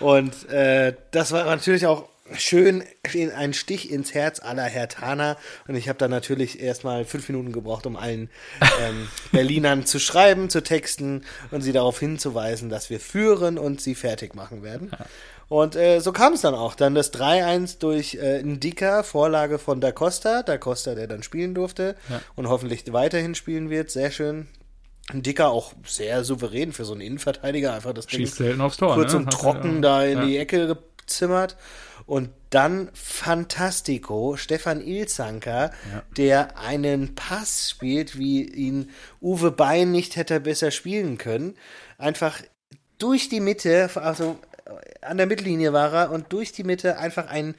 Und äh, das war natürlich auch schön in ein Stich ins Herz aller Hertaner. Und ich habe da natürlich erstmal fünf Minuten gebraucht, um allen ähm, [LAUGHS] Berlinern zu schreiben, zu texten und sie darauf hinzuweisen, dass wir führen und sie fertig machen werden. Und äh, so kam es dann auch. Dann das 3-1 durch äh, Ndika, Vorlage von Da Costa. Da Costa, der dann spielen durfte und hoffentlich weiterhin spielen wird. Sehr schön. Ndika auch sehr souverän für so einen Innenverteidiger. Einfach das Ding Schießt selten aufs Tor. kurz ne? und Hat trocken ja. da in Ja. die Ecke gezimmert. Und dann Fantastico, Stefan Ilzanker, der einen Pass spielt, wie ihn Uwe Bein nicht hätte besser spielen können. Einfach durch die Mitte, also an der Mittellinie war er und durch die Mitte einfach ein,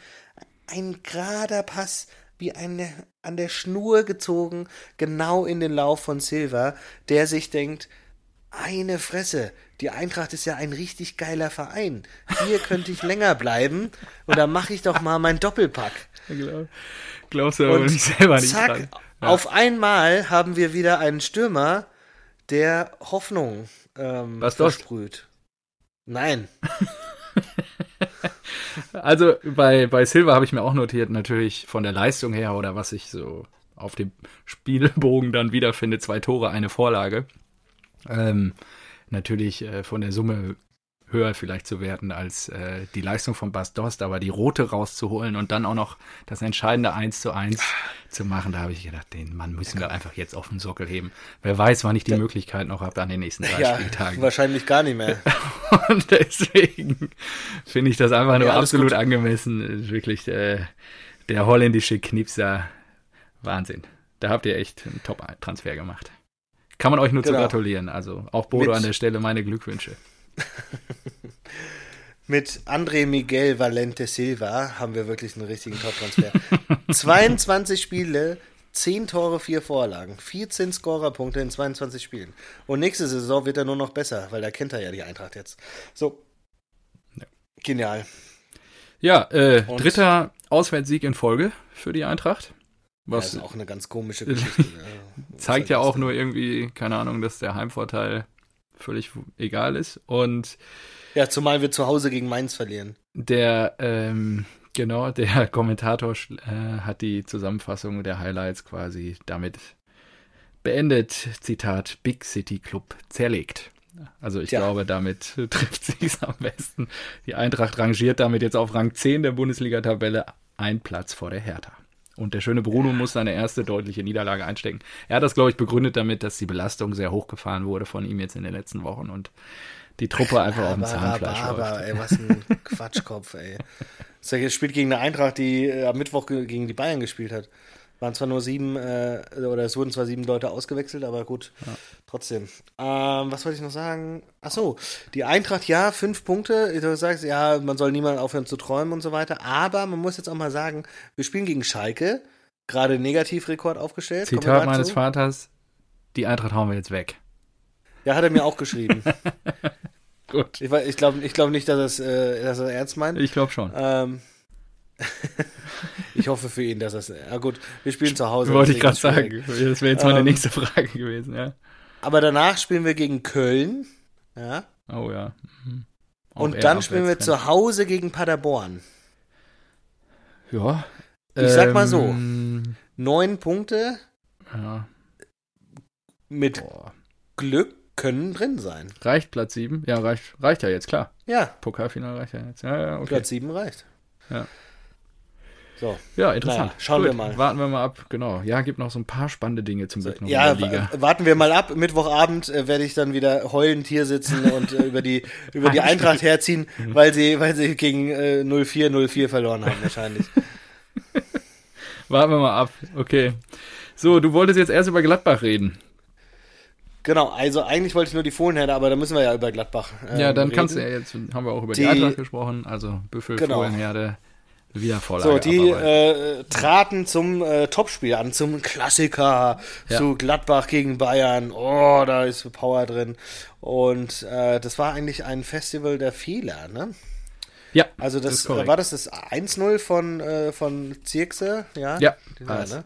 ein gerader Pass, wie eine, an der Schnur gezogen, genau in den Lauf von Silva, der sich denkt, eine Fresse, die Eintracht ist ja ein richtig geiler Verein. Hier könnte ich länger bleiben und dann mache ich doch mal meinen Doppelpack. Glaub, glaubst du aber Und nicht selber nicht zack, dran. Ja. auf einmal haben wir wieder einen Stürmer, der Hoffnung ähm, Was versprüht. Nein, [LAUGHS] Also bei, bei Silva habe ich mir auch notiert, natürlich von der Leistung her oder was ich so auf dem Spielbogen dann wiederfinde, zwei Tore, eine Vorlage. Ähm, natürlich äh, von der Summe höher vielleicht zu werten als äh, die Leistung von Bas Dost, aber die rote rauszuholen und dann auch noch das entscheidende 1 zu 1 zu machen, da habe ich gedacht, den Mann müssen wir einfach jetzt auf den Sockel heben. Wer weiß, wann ich die Möglichkeit noch habe an den nächsten drei ja, Spieltagen. wahrscheinlich gar nicht mehr. [LAUGHS] Und deswegen finde ich das einfach nur Ja, absolut gut. angemessen. Wirklich äh, der holländische Knipser. Wahnsinn. Da habt ihr echt einen Top-Transfer gemacht. Kann man euch nur zu Genau. gratulieren. Also auch Bodo Mit- an der Stelle meine Glückwünsche. [LAUGHS] Mit André Miguel Valente Silva haben wir wirklich einen richtigen Top-Transfer. [LAUGHS] 22 Spiele, 10 Tore, 4 Vorlagen, 14 Scorerpunkte in 22 Spielen. Und nächste Saison wird er nur noch besser, weil da kennt er ja die Eintracht jetzt. So. Genial. Ja, äh, dritter Auswärtssieg in Folge für die Eintracht. Das Was ist auch eine ganz komische [LAUGHS] Geschichte. ja. zeigt ja auch nur irgendwie, keine Ahnung, dass der Heimvorteil völlig egal ist. Und Ja, zumal wir zu Hause gegen Mainz verlieren. Der, ähm, genau, der [LAUGHS] Kommentator äh, hat die Zusammenfassung der Highlights quasi damit beendet. Zitat, Big City Club zerlegt. Also ich Tja. glaube, damit [LAUGHS] trifft sie es am besten. Die Eintracht rangiert damit jetzt auf Rang 10 der Bundesliga-Tabelle, ein Platz vor der Hertha. Und der schöne Bruno muss seine erste deutliche Niederlage einstecken. Er hat das, glaube ich, begründet damit, dass die Belastung sehr hochgefahren wurde von ihm jetzt in den letzten Wochen und die Truppe einfach auf dem Zahnfleisch aber, läuft. ey, was ein [LAUGHS] Quatschkopf, ey. Das spielt gegen eine Eintracht, die am Mittwoch ge- gegen die Bayern gespielt hat. Waren zwar nur sieben, äh, oder es wurden zwar sieben Leute ausgewechselt, aber gut, trotzdem. Ähm, was wollte ich noch sagen? Ach so, die Eintracht, ja, fünf Punkte. Du sagst, ja, man soll niemand aufhören zu träumen und so weiter. Aber man muss jetzt auch mal sagen, wir spielen gegen Schalke, gerade Negativrekord aufgestellt. Zitat meines zu? Vaters, die Eintracht hauen wir jetzt weg. Ja, hat er mir auch geschrieben. [LAUGHS] Gut. ich ich glaube ich glaub nicht, dass er es äh, dass er ernst meint. Ich glaube schon. Ähm, [LAUGHS] ich hoffe für ihn, dass das. Ja gut, wir spielen zu Hause. Wollte ich gerade sagen. Das wäre jetzt meine Ähm, nächste Frage gewesen, ja. Aber danach spielen wir gegen Köln. Ja. Oh ja. Mhm. Und dann spielen wir zu Hause gegen Paderborn. Ja. Ich sag mal so. Ähm, Neun Punkte Ja. mit Boah. Glück können drin sein. Reicht Platz 7? Ja, reicht, reicht ja jetzt, klar. Ja, Pokalfinale reicht ja jetzt. Ja, ja, okay. Platz sieben reicht. Ja. So. Ja, interessant. Naja, schauen Gut, wir mal. Warten wir mal ab, genau. Ja, gibt noch so ein paar spannende Dinge zum Glück noch Ja, in der Liga. wa- warten wir mal ab. Mittwochabend äh, werde ich dann wieder heulend hier sitzen [LAUGHS] und äh, über die über die Eintracht herziehen, weil sie weil sie gegen äh, 04 04 verloren haben wahrscheinlich. [LAUGHS] Warten wir mal ab. Okay. So, du wolltest jetzt erst über Gladbach reden. Genau, also eigentlich wollte ich nur die Fohlenherde, aber da müssen wir ja über Gladbach. ähm, Ja, dann reden. kannst du ja jetzt, haben wir auch über die, Die- Eintracht gesprochen, also Büffel, Genau. Fohlenherde, wieder Vorlage. So, die äh, traten zum äh, Topspiel an, zum Klassiker, Ja. zu Gladbach gegen Bayern. Oh, da ist Power drin. Und äh, das war eigentlich ein Festival der Fehler, ne? ja, Also das, war das das 1-0 von, äh, von Zirkse, ja? Ja, ja war's. ne?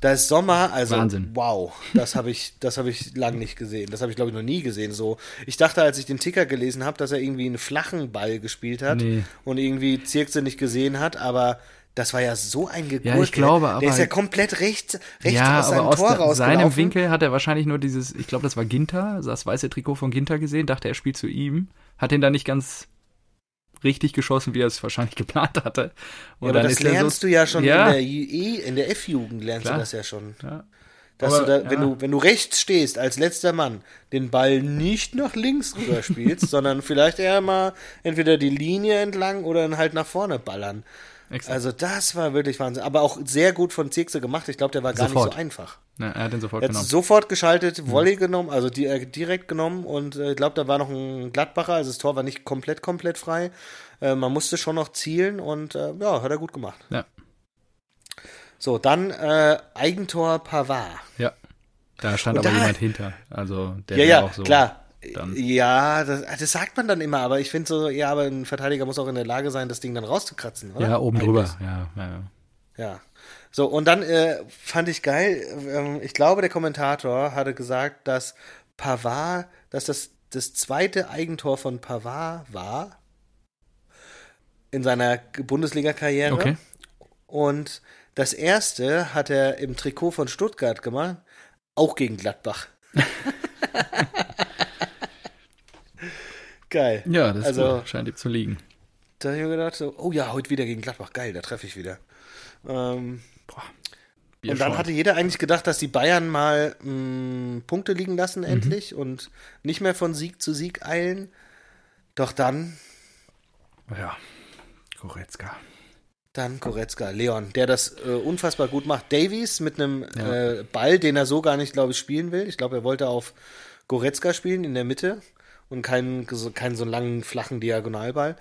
Da ist Sommer, also Wahnsinn. wow, das habe ich, das habe ich lang nicht gesehen. Das habe ich glaube ich noch nie gesehen. So, ich dachte, als ich den Ticker gelesen habe, dass er irgendwie einen flachen Ball gespielt hat Nee. und irgendwie Zirkse nicht gesehen hat, aber das war ja so ein Gegurke. Ja, ich glaube, aber- Der ist ja komplett rechts, rechts ja, aus seinem aber aus Tor rausgelaufen. seinem Winkel hat er wahrscheinlich nur dieses, ich glaube, das war Ginter, das weiße Trikot von Ginter gesehen, dachte, er spielt zu ihm, hat ihn dann nicht ganz richtig geschossen, wie er es wahrscheinlich [LAUGHS] geplant hatte. Und Ja, aber das er lernst so, du ja schon Ja. in der E, in der F-Jugend lernst Klar. du das ja schon. Ja. Dass Aber, du da, wenn du, wenn du rechts stehst als letzter Mann, den Ball nicht nach links rüber spielst, [LAUGHS] sondern vielleicht eher mal entweder die Linie entlang oder dann halt nach vorne ballern. Exakt. Also das war wirklich Wahnsinn. Aber auch sehr gut von Zirkse gemacht. Ich glaube, der war gar Sofort. nicht so einfach. Ja, er hat ihn sofort Er hat genommen. sofort geschaltet, Volley genommen, also die, äh, direkt genommen und äh, ich glaube, da war noch ein Gladbacher, also das Tor war nicht komplett, komplett frei. Äh, man musste schon noch zielen und äh, ja, hat er gut gemacht. Ja. So, dann äh, Eigentor Pavard. Ja. Da stand Und aber da- jemand hinter. Also der Ja, ja, auch so. klar. Dann- Ja, das, das sagt man dann immer, aber ich finde so, ja, aber ein Verteidiger muss auch in der Lage sein, das Ding dann rauszukratzen, oder? Ja, oben Eigentlich. drüber. Ja, ja, ja. Ja. So, und dann äh, fand ich geil, ähm, ich glaube, der Kommentator hatte gesagt, dass Pavard, dass das das zweite Eigentor von Pavard war in seiner Bundesliga-Karriere. Okay. Und das erste hat er im Trikot von Stuttgart gemacht, auch gegen Gladbach. [LAUGHS] Geil. Ja, das Also- scheint ihm zu liegen. Da habe ich mir gedacht, so, oh ja, heute wieder gegen Gladbach, geil, da treffe ich wieder. Ähm, und dann schon. hatte jeder eigentlich gedacht, dass die Bayern mal mh, Punkte liegen lassen Mhm. endlich und nicht mehr von Sieg zu Sieg eilen. Doch dann, Ja. Goretzka. dann Goretzka, Leon, der das äh, unfassbar gut macht. Davies mit einem Ja. äh, Ball, den er so gar nicht, glaube ich, spielen will. Ich glaube, er wollte auf Goretzka spielen in der Mitte und keinen, so- keinen so langen, flachen Diagonalball.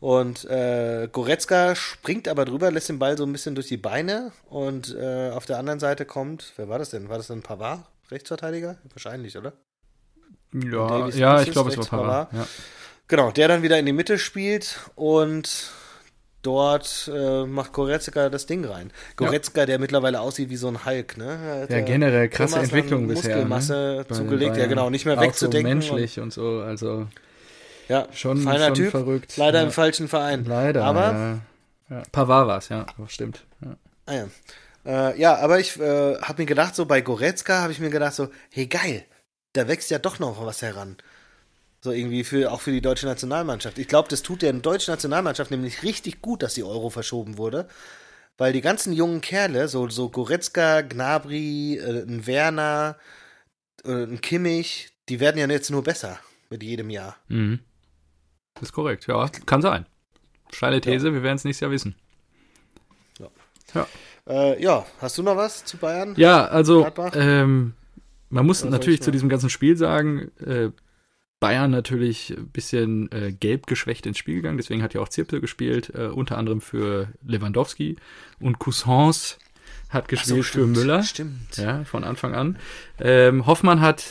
Und äh, Goretzka springt aber drüber, lässt den Ball so ein bisschen durch die Beine und äh, auf der anderen Seite kommt, wer war das denn? War das denn Pavard, Rechtsverteidiger? Wahrscheinlich, oder? Ja, ja ich glaube, es war rechts Pavard. Ja. Genau, der dann wieder in die Mitte spielt und dort äh, macht Goretzka das Ding rein. Goretzka, der mittlerweile aussieht wie so ein Hulk, ne? Ja, generell krasse Entwicklung bisher. Muskelmasse ne? Zugelegt, ja genau, nicht mehr auch wegzudenken. So menschlich und, so, also Und, ja, schon, feiner schon Typ, verrückt. leider ja. im falschen Verein. Leider. Aber, ja. Ja. Es, ja, das stimmt. Ja. ah, ja. Äh, ja, aber ich äh, habe mir gedacht, so bei Goretzka habe ich mir gedacht, so, hey geil, da wächst ja doch noch was heran. So irgendwie für, auch für die deutsche Nationalmannschaft. Ich glaube, das tut der deutschen Nationalmannschaft nämlich richtig gut, dass die Euro verschoben wurde. Weil die ganzen jungen Kerle, so, so Goretzka, Gnabry, äh, ein Werner, äh, ein Kimmich, die werden ja jetzt nur besser mit jedem Jahr. Mhm. Ist korrekt, ja, kann sein. Steile These, wir werden es nächstes Jahr wissen. Äh, ja, hast du noch was zu Bayern? Ja, also ähm, man muss natürlich ich zu diesem ganzen Spiel sagen, äh, Bayern natürlich ein bisschen äh, gelb geschwächt ins Spiel gegangen, deswegen hat ja auch Zirpel gespielt, äh, unter anderem für Lewandowski und Cousins hat Ach so, gespielt für stimmt, Müller. Stimmt. Ja, von Anfang an. Ähm, Hoffmann hat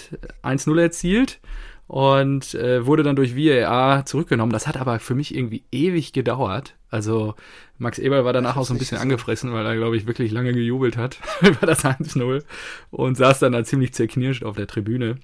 1-0 erzielt und äh, wurde dann durch VAR zurückgenommen. Das hat aber für mich irgendwie ewig gedauert. Also Max Eberl war danach auch so ein bisschen gesehen. angefressen, weil er, glaube ich, wirklich lange gejubelt hat [LAUGHS] über das 1-0 und saß dann da ziemlich zerknirscht auf der Tribüne.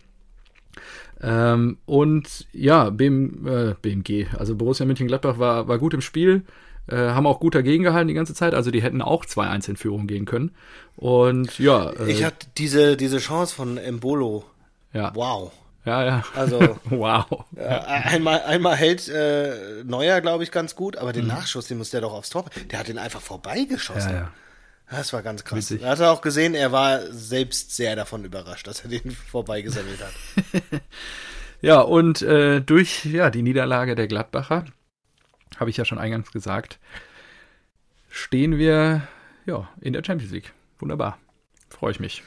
Ähm, und ja, BM, äh, BMG, also Borussia Mönchengladbach war, war gut im Spiel, äh, haben auch gut dagegen gehalten die ganze Zeit, also die hätten auch 2-1 in Führung gehen können. Und ja, äh, Ich hatte diese, diese Chance von Embolo. ja, Wow. ja, ja. Also [LAUGHS] wow. äh, einmal, einmal hält äh, Neuer, glaube ich, ganz gut, aber den Nachschuss, den muss der doch aufs Tor. Der hat den einfach vorbeigeschossen. Mhm. Ja, ja. Das war ganz krass. Witzig. Er hat auch gesehen, er war selbst sehr davon überrascht, dass er den [LAUGHS] vorbeigesammelt hat. [LAUGHS] Ja, und äh, durch ja, die Niederlage der Gladbacher, habe ich ja schon eingangs gesagt, stehen wir ja, in der Champions League. Wunderbar. Freue ich mich.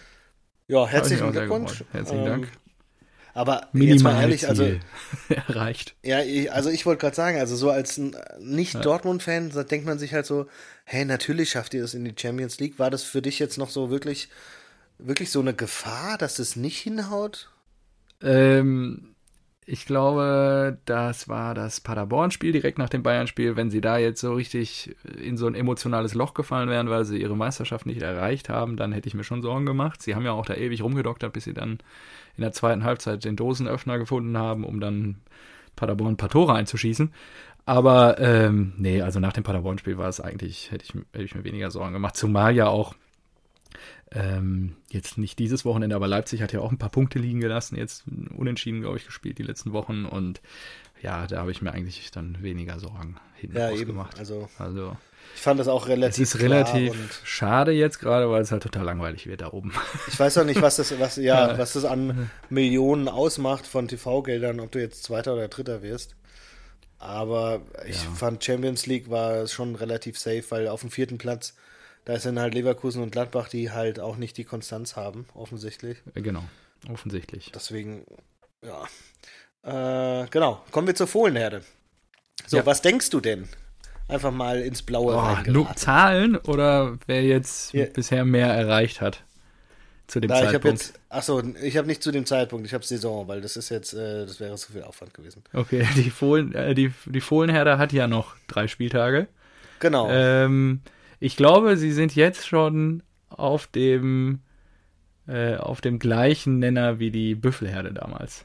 Ja, herzlichen Glückwunsch. Herzlichen Ähm, Dank. Aber jetzt mal ehrlich, also [LAUGHS] erreicht. Ja, ich, also ich wollte gerade sagen, also so als ein Nicht-Dortmund-Fan, da denkt man sich halt so, hey, natürlich schafft ihr das in die Champions League. War das für dich jetzt noch so wirklich, wirklich so eine Gefahr, dass das nicht hinhaut? Ähm, ich glaube, das war das Paderborn-Spiel direkt nach dem Bayern-Spiel. Wenn sie da jetzt so richtig in so ein emotionales Loch gefallen wären, weil sie ihre Meisterschaft nicht erreicht haben, dann hätte ich mir schon Sorgen gemacht. Sie haben ja auch da ewig rumgedoktert, bis sie dann in der zweiten Halbzeit den Dosenöffner gefunden haben, um dann Paderborn ein paar Tore einzuschießen. Aber ähm, nee, also nach dem Paderborn-Spiel war es eigentlich, hätte ich, hätte ich mir weniger Sorgen gemacht. Zumal ja auch ähm, jetzt nicht dieses Wochenende, aber Leipzig hat ja auch ein paar Punkte liegen gelassen, jetzt unentschieden, glaube ich, gespielt die letzten Wochen und ja, da habe ich mir eigentlich dann weniger Sorgen hinten ja, gemacht. Also, also ich fand das auch relativ. Es ist relativ schade jetzt gerade, weil es halt total langweilig wird da oben. [LAUGHS] Ich weiß auch nicht, was das, was, ja, was das an Millionen ausmacht von TV-Geldern, ob du jetzt Zweiter oder Dritter wirst. Aber ich ja. fand Champions League war schon relativ safe, weil auf dem vierten Platz da sind halt Leverkusen und Gladbach, die halt auch nicht die Konstanz haben, offensichtlich. Genau, offensichtlich. Deswegen, ja. Äh, genau, kommen wir zur Fohlenherde. So, ja. was denkst du denn? Einfach mal ins Blaue oh, Nur Zahlen oder wer jetzt ja. bisher mehr erreicht hat? Zu dem Na, Zeitpunkt. Ich jetzt, achso, ich habe nicht zu dem Zeitpunkt, ich habe Saison, weil das ist jetzt, äh, das wäre zu viel Aufwand gewesen. Okay, [LAUGHS] die, Fohlen, äh, die, die Fohlenherde hat ja noch drei Spieltage. Genau. Ähm, ich glaube, sie sind jetzt schon auf dem, äh, auf dem gleichen Nenner wie die Büffelherde damals.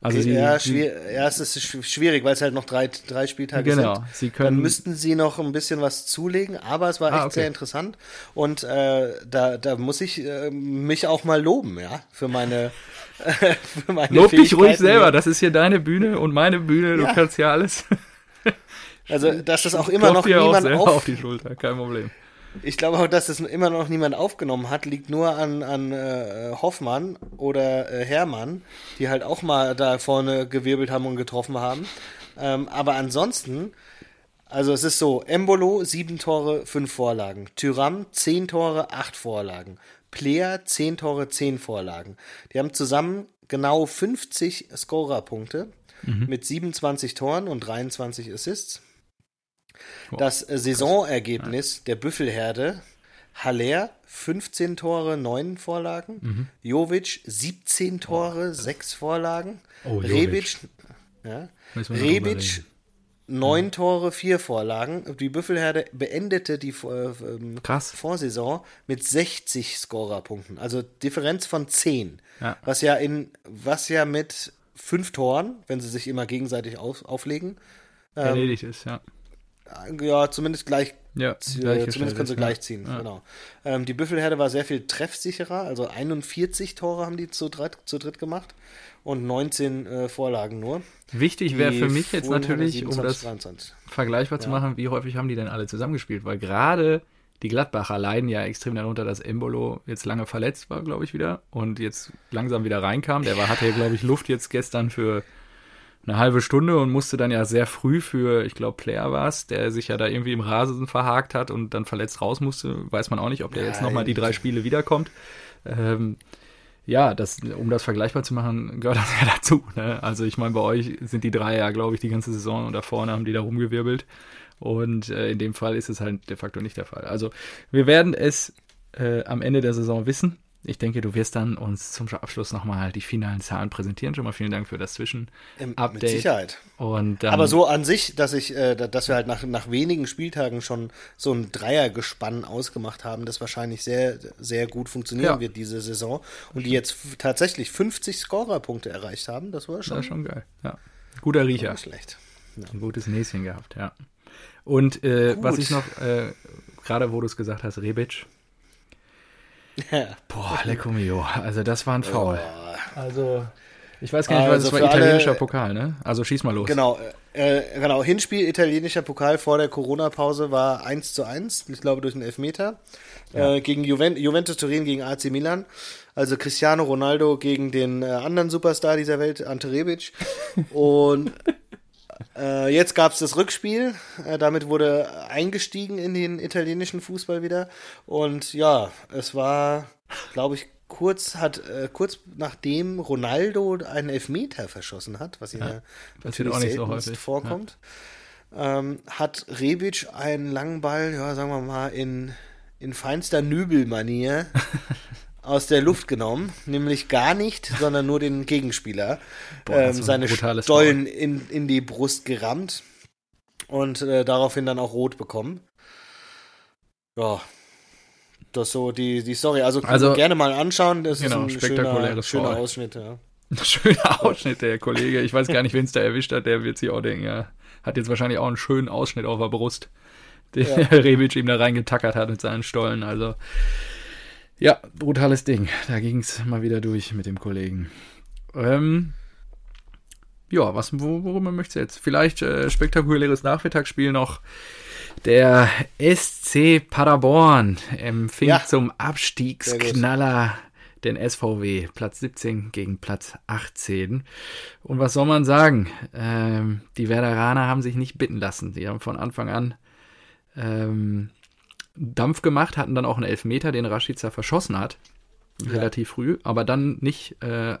Also okay, sie, ja, sie, ja, es ist schwierig, weil es halt noch drei, drei Spieltage genau, sind. Sie können, Dann müssten sie noch ein bisschen was zulegen, aber es war ah, echt okay. sehr interessant. Und äh, da, da muss ich äh, mich auch mal loben, ja, für meine, [LAUGHS] für meine Lob dich ruhig selber, das ist hier deine Bühne und meine Bühne, du ja. kannst ja alles. [LAUGHS] Also, dass das auch immer noch niemand auf, auf die Schulter, kein Problem. Ich glaube auch, dass das immer noch niemand aufgenommen hat, liegt nur an, an äh, Hoffmann oder äh, Hermann, die halt auch mal da vorne gewirbelt haben und getroffen haben. Ähm, aber ansonsten, also es ist so, Embolo sieben Tore, fünf Vorlagen. Tyram zehn Tore, acht Vorlagen. Player zehn Tore, zehn Vorlagen. Die haben zusammen genau 50 Scorerpunkte mhm. mit 27 Toren und 23 Assists. Das äh, Saisonergebnis der Büffelherde, Haller 15 Tore, 9 Vorlagen, mhm. Jovic 17 Tore, oh. 6 Vorlagen, oh, Rebic, ja, Rebic 9 Tore, 4 Vorlagen. Die Büffelherde beendete die äh, ähm, Vorsaison mit 60 Scorerpunkten, also Differenz von 10. Ja. Was ja in was ja mit 5 Toren, wenn sie sich immer gegenseitig auf, auflegen, ähm, erledigt ist, ja ja, zumindest gleich. Ja, äh, zumindest können sie gleich ziehen, ja. genau. Ähm, die Büffelherde war sehr viel treffsicherer, also 41 Tore haben die zu dritt, zu dritt gemacht und 19 äh, Vorlagen nur. Wichtig wäre für mich jetzt natürlich, 27, um das 23. vergleichbar ja. zu machen, wie häufig haben die denn alle zusammengespielt, weil gerade die Gladbacher leiden ja extrem darunter, dass Embolo jetzt lange verletzt war, glaube ich, wieder und jetzt langsam wieder reinkam. Der war, hatte ja, glaube ich, Luft jetzt gestern für eine halbe Stunde und musste dann ja sehr früh für, ich glaube, Player war es, der sich ja da irgendwie im Rasen verhakt hat und dann verletzt raus musste. Weiß man auch nicht, ob der Nein. jetzt nochmal die drei Spiele wiederkommt. Ähm, ja, das, um das vergleichbar zu machen, gehört das [LAUGHS] ja dazu. Ne? Also ich meine, bei euch sind die drei ja, glaube ich, die ganze Saison und da vorne haben die da rumgewirbelt. Und äh, in dem Fall ist es halt de facto nicht der Fall. Also wir werden es äh, am Ende der Saison wissen. Ich denke, du wirst dann uns zum Abschluss nochmal die finalen Zahlen präsentieren. Schon mal vielen Dank für das Zwischen-Update. Mit Sicherheit. Und, ähm, Aber so an sich, dass ich, äh, dass wir halt nach, nach wenigen Spieltagen schon so ein Dreiergespann ausgemacht haben, das wahrscheinlich sehr, sehr gut funktionieren ja. wird diese Saison. Und die jetzt tatsächlich 50 Scorerpunkte erreicht haben, das war schon, das schon geil. Ja. Guter Riecher. Nicht schlecht. Ja. Ein gutes Näschen gehabt, ja. Und äh, was ich noch, äh, gerade wo du es gesagt hast, Rebic, [LAUGHS] Boah, Lecco mio. Also das war ein Foul. Oh. Also ich weiß gar nicht, also was es war italienischer alle, Pokal, ne? Also schieß mal los. Genau, äh, genau. Hinspiel italienischer Pokal vor der Corona-Pause war 1 zu 1, ich glaube durch einen Elfmeter. Ja. Äh, gegen Juventus, Juventus Turin gegen AC Milan. Also Cristiano Ronaldo gegen den äh, anderen Superstar dieser Welt, Ante Rebic. [LAUGHS] Und äh, jetzt gab es das Rückspiel. Äh, damit wurde eingestiegen in den italienischen Fußball wieder. Und ja, es war, glaube ich, kurz hat äh, kurz nachdem Ronaldo einen Elfmeter verschossen hat, was ja, natürlich auch nicht so häufig vorkommt, ja. ähm, hat Rebic einen langen Ball, ja, sagen wir mal in in feinster Nübelmanier [LAUGHS] aus der Luft genommen, nämlich gar nicht, sondern nur den Gegenspieler. Boah, ähm, seine Stollen in, in die Brust gerammt und äh, daraufhin dann auch rot bekommen. Ja. Das ist so die, die Story. Also, Also- gerne mal anschauen. Das Genau, ist ein schöner, spektakuläres schöner. Ausschnitt. Ja. [LAUGHS] Schöner Ausschnitt, der Kollege. Ich weiß gar nicht, wen es da erwischt hat. Der wird sich auch denken, ja, hat jetzt wahrscheinlich auch einen schönen Ausschnitt auf der Brust, den Ja. [LAUGHS] Rebic ihm da reingetackert hat mit seinen Stollen. Also, ja, brutales Ding. Da ging es mal wieder durch mit dem Kollegen. Ähm, ja, was, wo, worüber möchtest du jetzt? Vielleicht äh, spektakuläres Nachmittagsspiel noch. Der SC Paderborn empfing Ja. zum Abstiegsknaller den SVW. Platz 17 gegen Platz 18. Und was soll man sagen? Ähm, die Werderaner haben sich nicht bitten lassen. Die haben von Anfang an ähm, Dampf gemacht, hatten dann auch einen Elfmeter, den Rashica verschossen hat. Relativ früh, aber dann nicht äh,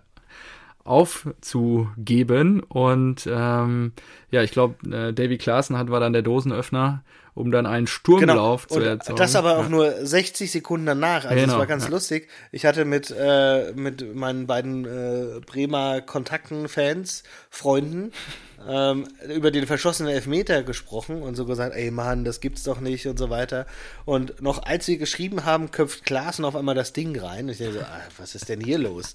aufzugeben. Und ähm, ja, ich glaube, äh, Davy Klaassen hat war dann der Dosenöffner, um dann einen Sturmlauf zu Genau. Und erzeugen. das aber auch ja. nur 60 Sekunden danach. Also Genau, das war ganz ja. lustig. Ich hatte mit, äh, mit meinen beiden äh, Bremer Kontakten, Fans, Freunden ähm, über den verschossenen Elfmeter gesprochen und so gesagt, ey Mann, das gibt's doch nicht und so weiter. Und noch als wir geschrieben haben, köpft Klaassen auf einmal das Ding rein. Ich denke so, ah, was ist denn hier los?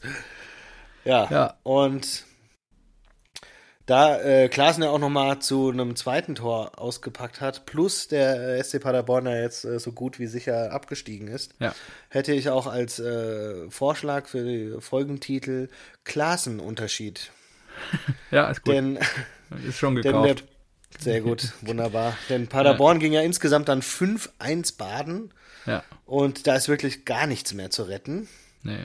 Ja, Ja. und da äh, Klaassen ja auch nochmal zu einem zweiten Tor ausgepackt hat, plus der äh, SC Paderborn ja jetzt äh, so gut wie sicher abgestiegen ist, Ja. hätte ich auch als äh, Vorschlag für die Folgentitel Klassenunterschied. [LAUGHS] ja, ist gut. Denn, [LAUGHS] ist schon denn der, gekauft. sehr gut, wunderbar. [LAUGHS] Denn Paderborn ging ja insgesamt dann 5-1 baden ja, und da ist wirklich gar nichts mehr zu retten. nee.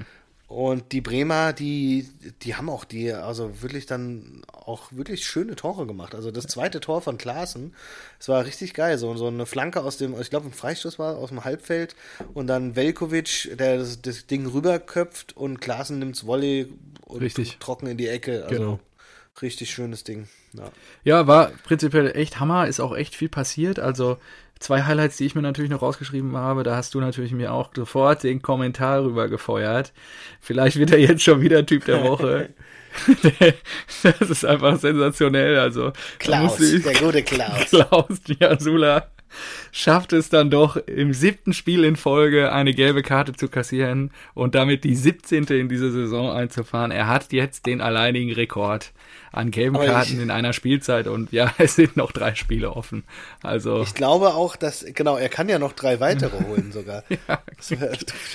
Und die Bremer, die, die haben auch die, also wirklich dann auch wirklich schöne Tore gemacht. Also das zweite Tor von Klaassen, es war richtig geil. So, so eine Flanke aus dem, ich glaube, ein Freistoß war aus dem Halbfeld und dann Velkovic, der das, das Ding rüberköpft und Klaassen nimmt's Volley und Richtig. trocken in die Ecke. Also Genau. richtig schönes Ding. Ja. Ja, war prinzipiell echt Hammer, ist auch echt viel passiert. Also zwei Highlights, die ich mir natürlich noch rausgeschrieben habe, da hast du natürlich mir auch sofort den Kommentar rüber gefeuert. Vielleicht wird er jetzt schon wieder Typ der Woche. [LAUGHS] das ist einfach sensationell. Also Klaus, ich- der gute Klaus. [LAUGHS] Klaus Diasula schafft es dann doch im siebten Spiel in Folge eine gelbe Karte zu kassieren und damit die 17. in diese Saison einzufahren. Er hat jetzt den alleinigen Rekord an gelben Aber ich- Karten in einer Spielzeit und ja, [LAUGHS] es sind noch drei Spiele offen. Also Ich glaube auch, dass, genau, er kann ja noch drei weitere holen sogar. [LAUGHS] [LAUGHS]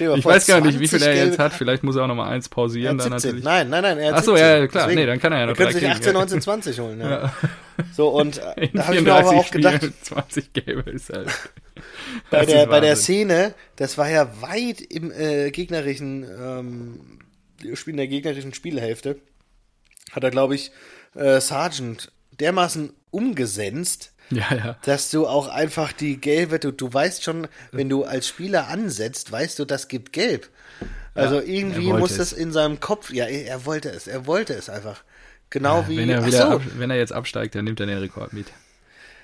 Mal ich weiß gar nicht, wie 20 viel er jetzt hat. Vielleicht muss er auch noch mal eins Er pausieren dann 17. natürlich. Nein, nein, nein, er hat Ach so, 17. ja, klar. Deswegen. Nee, dann kann er ja noch Er könnte drei sich kriegen, 18, ja. 19, 20 holen. Ja. Ja. So, und In da habe ich mir aber 34 auch gedacht, Spielen 20 gelbe ist halt. Bei der, bei der. Szene, das war ja weit im äh, gegnerischen, ähm, Spiel in der gegnerischen Spielhälfte, hat er, glaube ich, äh, Sargent dermaßen umgesenzt, Ja, ja. dass du auch einfach die gelbe, du, du weißt schon, wenn du als Spieler ansetzt, weißt du, das gibt gelb. Also Ja, irgendwie muss es. das in seinem Kopf, ja, er, wollte es, er wollte es einfach. Genau wie, Wenn er, wieder so, ab, wenn er jetzt absteigt, dann nimmt er den Rekord mit.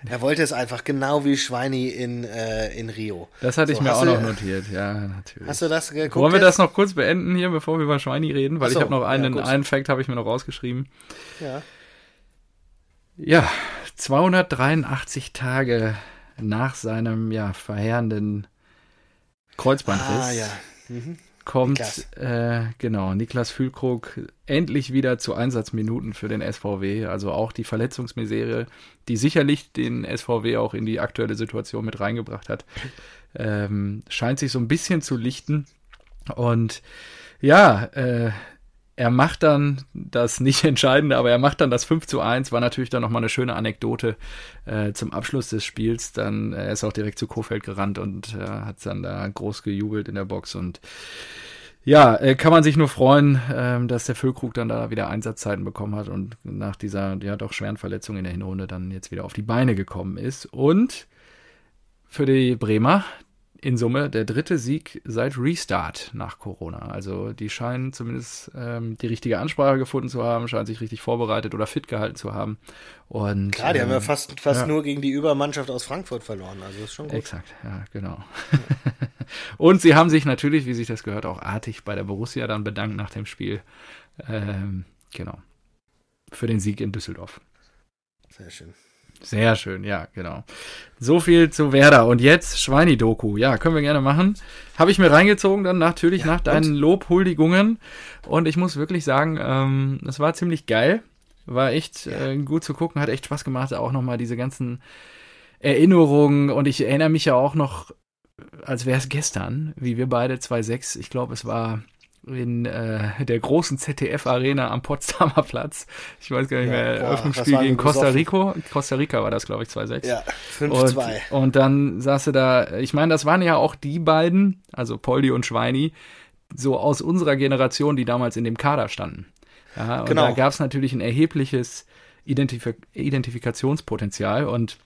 Er wollte es einfach genau wie Schweini in, äh, in Rio. Das hatte ich So, mir hast auch noch notiert, ja, natürlich. Hast du das geguckt? Wollen wir das noch kurz beenden hier, bevor wir über Schweini reden? Weil so, ich habe noch ja, einen, gut. einen Fact habe ich mir noch rausgeschrieben. Ja. Ja, 283 Tage nach seinem ja verheerenden Kreuzbandriss Ah, ja. Mhm. Kommt Niklas. äh, genau Niklas Füllkrug endlich wieder zu Einsatzminuten für den SVW. Also auch die Verletzungsmisere, die sicherlich den SVW auch in die aktuelle Situation mit reingebracht hat, ähm, scheint sich so ein bisschen zu lichten. Und ja, äh, er macht dann das nicht [LAUGHS] Entscheidende, aber er macht dann das 5 zu 1, war natürlich dann nochmal eine schöne Anekdote äh, zum Abschluss des Spiels. Dann äh, er ist auch direkt zu Kofeld gerannt und äh, hat dann da groß gejubelt in der Box und ja, äh, kann man sich nur freuen, ähm, dass der Füllkrug dann da wieder Einsatzzeiten bekommen hat und nach dieser ja doch schweren Verletzung in der Hinrunde dann jetzt wieder auf die Beine gekommen ist. Und für die Bremer in Summe der dritte Sieg seit Restart nach Corona. Also die scheinen zumindest ähm, die richtige Ansprache gefunden zu haben, scheinen sich richtig vorbereitet oder fit gehalten zu haben. Und Klar, die haben ja ähm, fast, fast ja. nur gegen die Übermannschaft aus Frankfurt verloren. Also ist schon gut. Exakt, ja, genau. [LAUGHS] Und sie haben sich natürlich, wie sich das gehört, auch artig bei der Borussia dann bedankt nach dem Spiel. Ähm, genau. Für den Sieg in Düsseldorf. Sehr schön. Sehr schön, ja, genau. So viel zu Werder. Und jetzt Schweini-Doku. Ja, können wir gerne machen. Habe ich mir reingezogen dann natürlich ja, nach deinen und? Lobhuldigungen. Und ich muss wirklich sagen, ähm, das war ziemlich geil. War echt äh, gut zu gucken, hat echt Spaß gemacht. Auch nochmal diese ganzen Erinnerungen. Und ich erinnere mich ja auch noch, als wäre es gestern, wie wir beide 2-6, ich glaube, es war in äh, der großen ZDF-Arena am Potsdamer Platz. Ich weiß gar nicht ja, mehr, Eröffnungsspiel gegen Costa Rica. Costa Rica war das, glaube ich, 2-6. Ja, 5-2. Und, und dann saß du da, ich meine, das waren ja auch die beiden, also Poldi und Schweini, so aus unserer Generation, die damals in dem Kader standen. Ja, und genau. da gab es natürlich ein erhebliches Identif Identifikationspotenzial und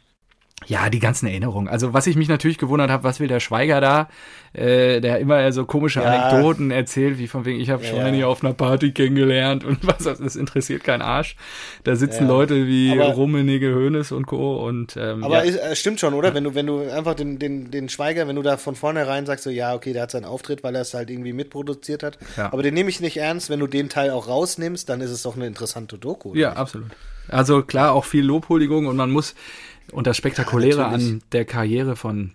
ja, die ganzen Erinnerungen. Also was ich mich natürlich gewundert habe, was will der Schweiger da, äh, der immer so komische ja. Anekdoten erzählt, wie von wegen, ich habe ja, Schweini auf einer Party kennengelernt und [LAUGHS] was, das interessiert keinen Arsch. Da sitzen ja. Leute wie aber, Rummenigge, Hönes und Co. Und, ähm, aber ja. Ist, stimmt schon, oder? Wenn du, wenn du einfach den, den, den Schweiger, wenn du da von vornherein sagst, so ja, okay, der hat seinen Auftritt, weil er es halt irgendwie mitproduziert hat. Aber den nehme ich nicht ernst, wenn du den Teil auch rausnimmst, dann ist es doch eine interessante Doku. Ja, nicht? absolut. Also klar, auch viel Lobhuldigung und man muss und das Spektakuläre ja, an der Karriere von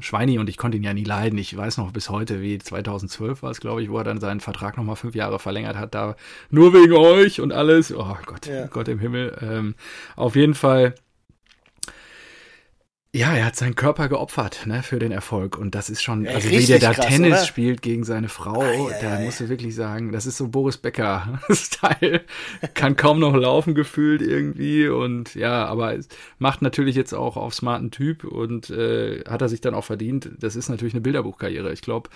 Schweini, und ich konnte ihn ja nie leiden. Ich weiß noch bis heute, wie 2012 war es, glaube ich, wo er dann seinen Vertrag nochmal fünf Jahre verlängert hat, da nur wegen euch und alles. Oh Gott, ja. Gott im Himmel. Ähm, auf jeden Fall ja, er hat seinen Körper geopfert ne, für den Erfolg. Und das ist schon, also wie der da krass, Tennis oder? spielt gegen seine Frau, ah, ja, da ja, musst du wirklich sagen, das ist so Boris Becker-Style. [LAUGHS] Kann kaum noch laufen gefühlt irgendwie. Und ja, aber macht natürlich jetzt auch auf smarten Typ und äh, hat er sich dann auch verdient. Das ist natürlich eine Bilderbuchkarriere. Ich glaube,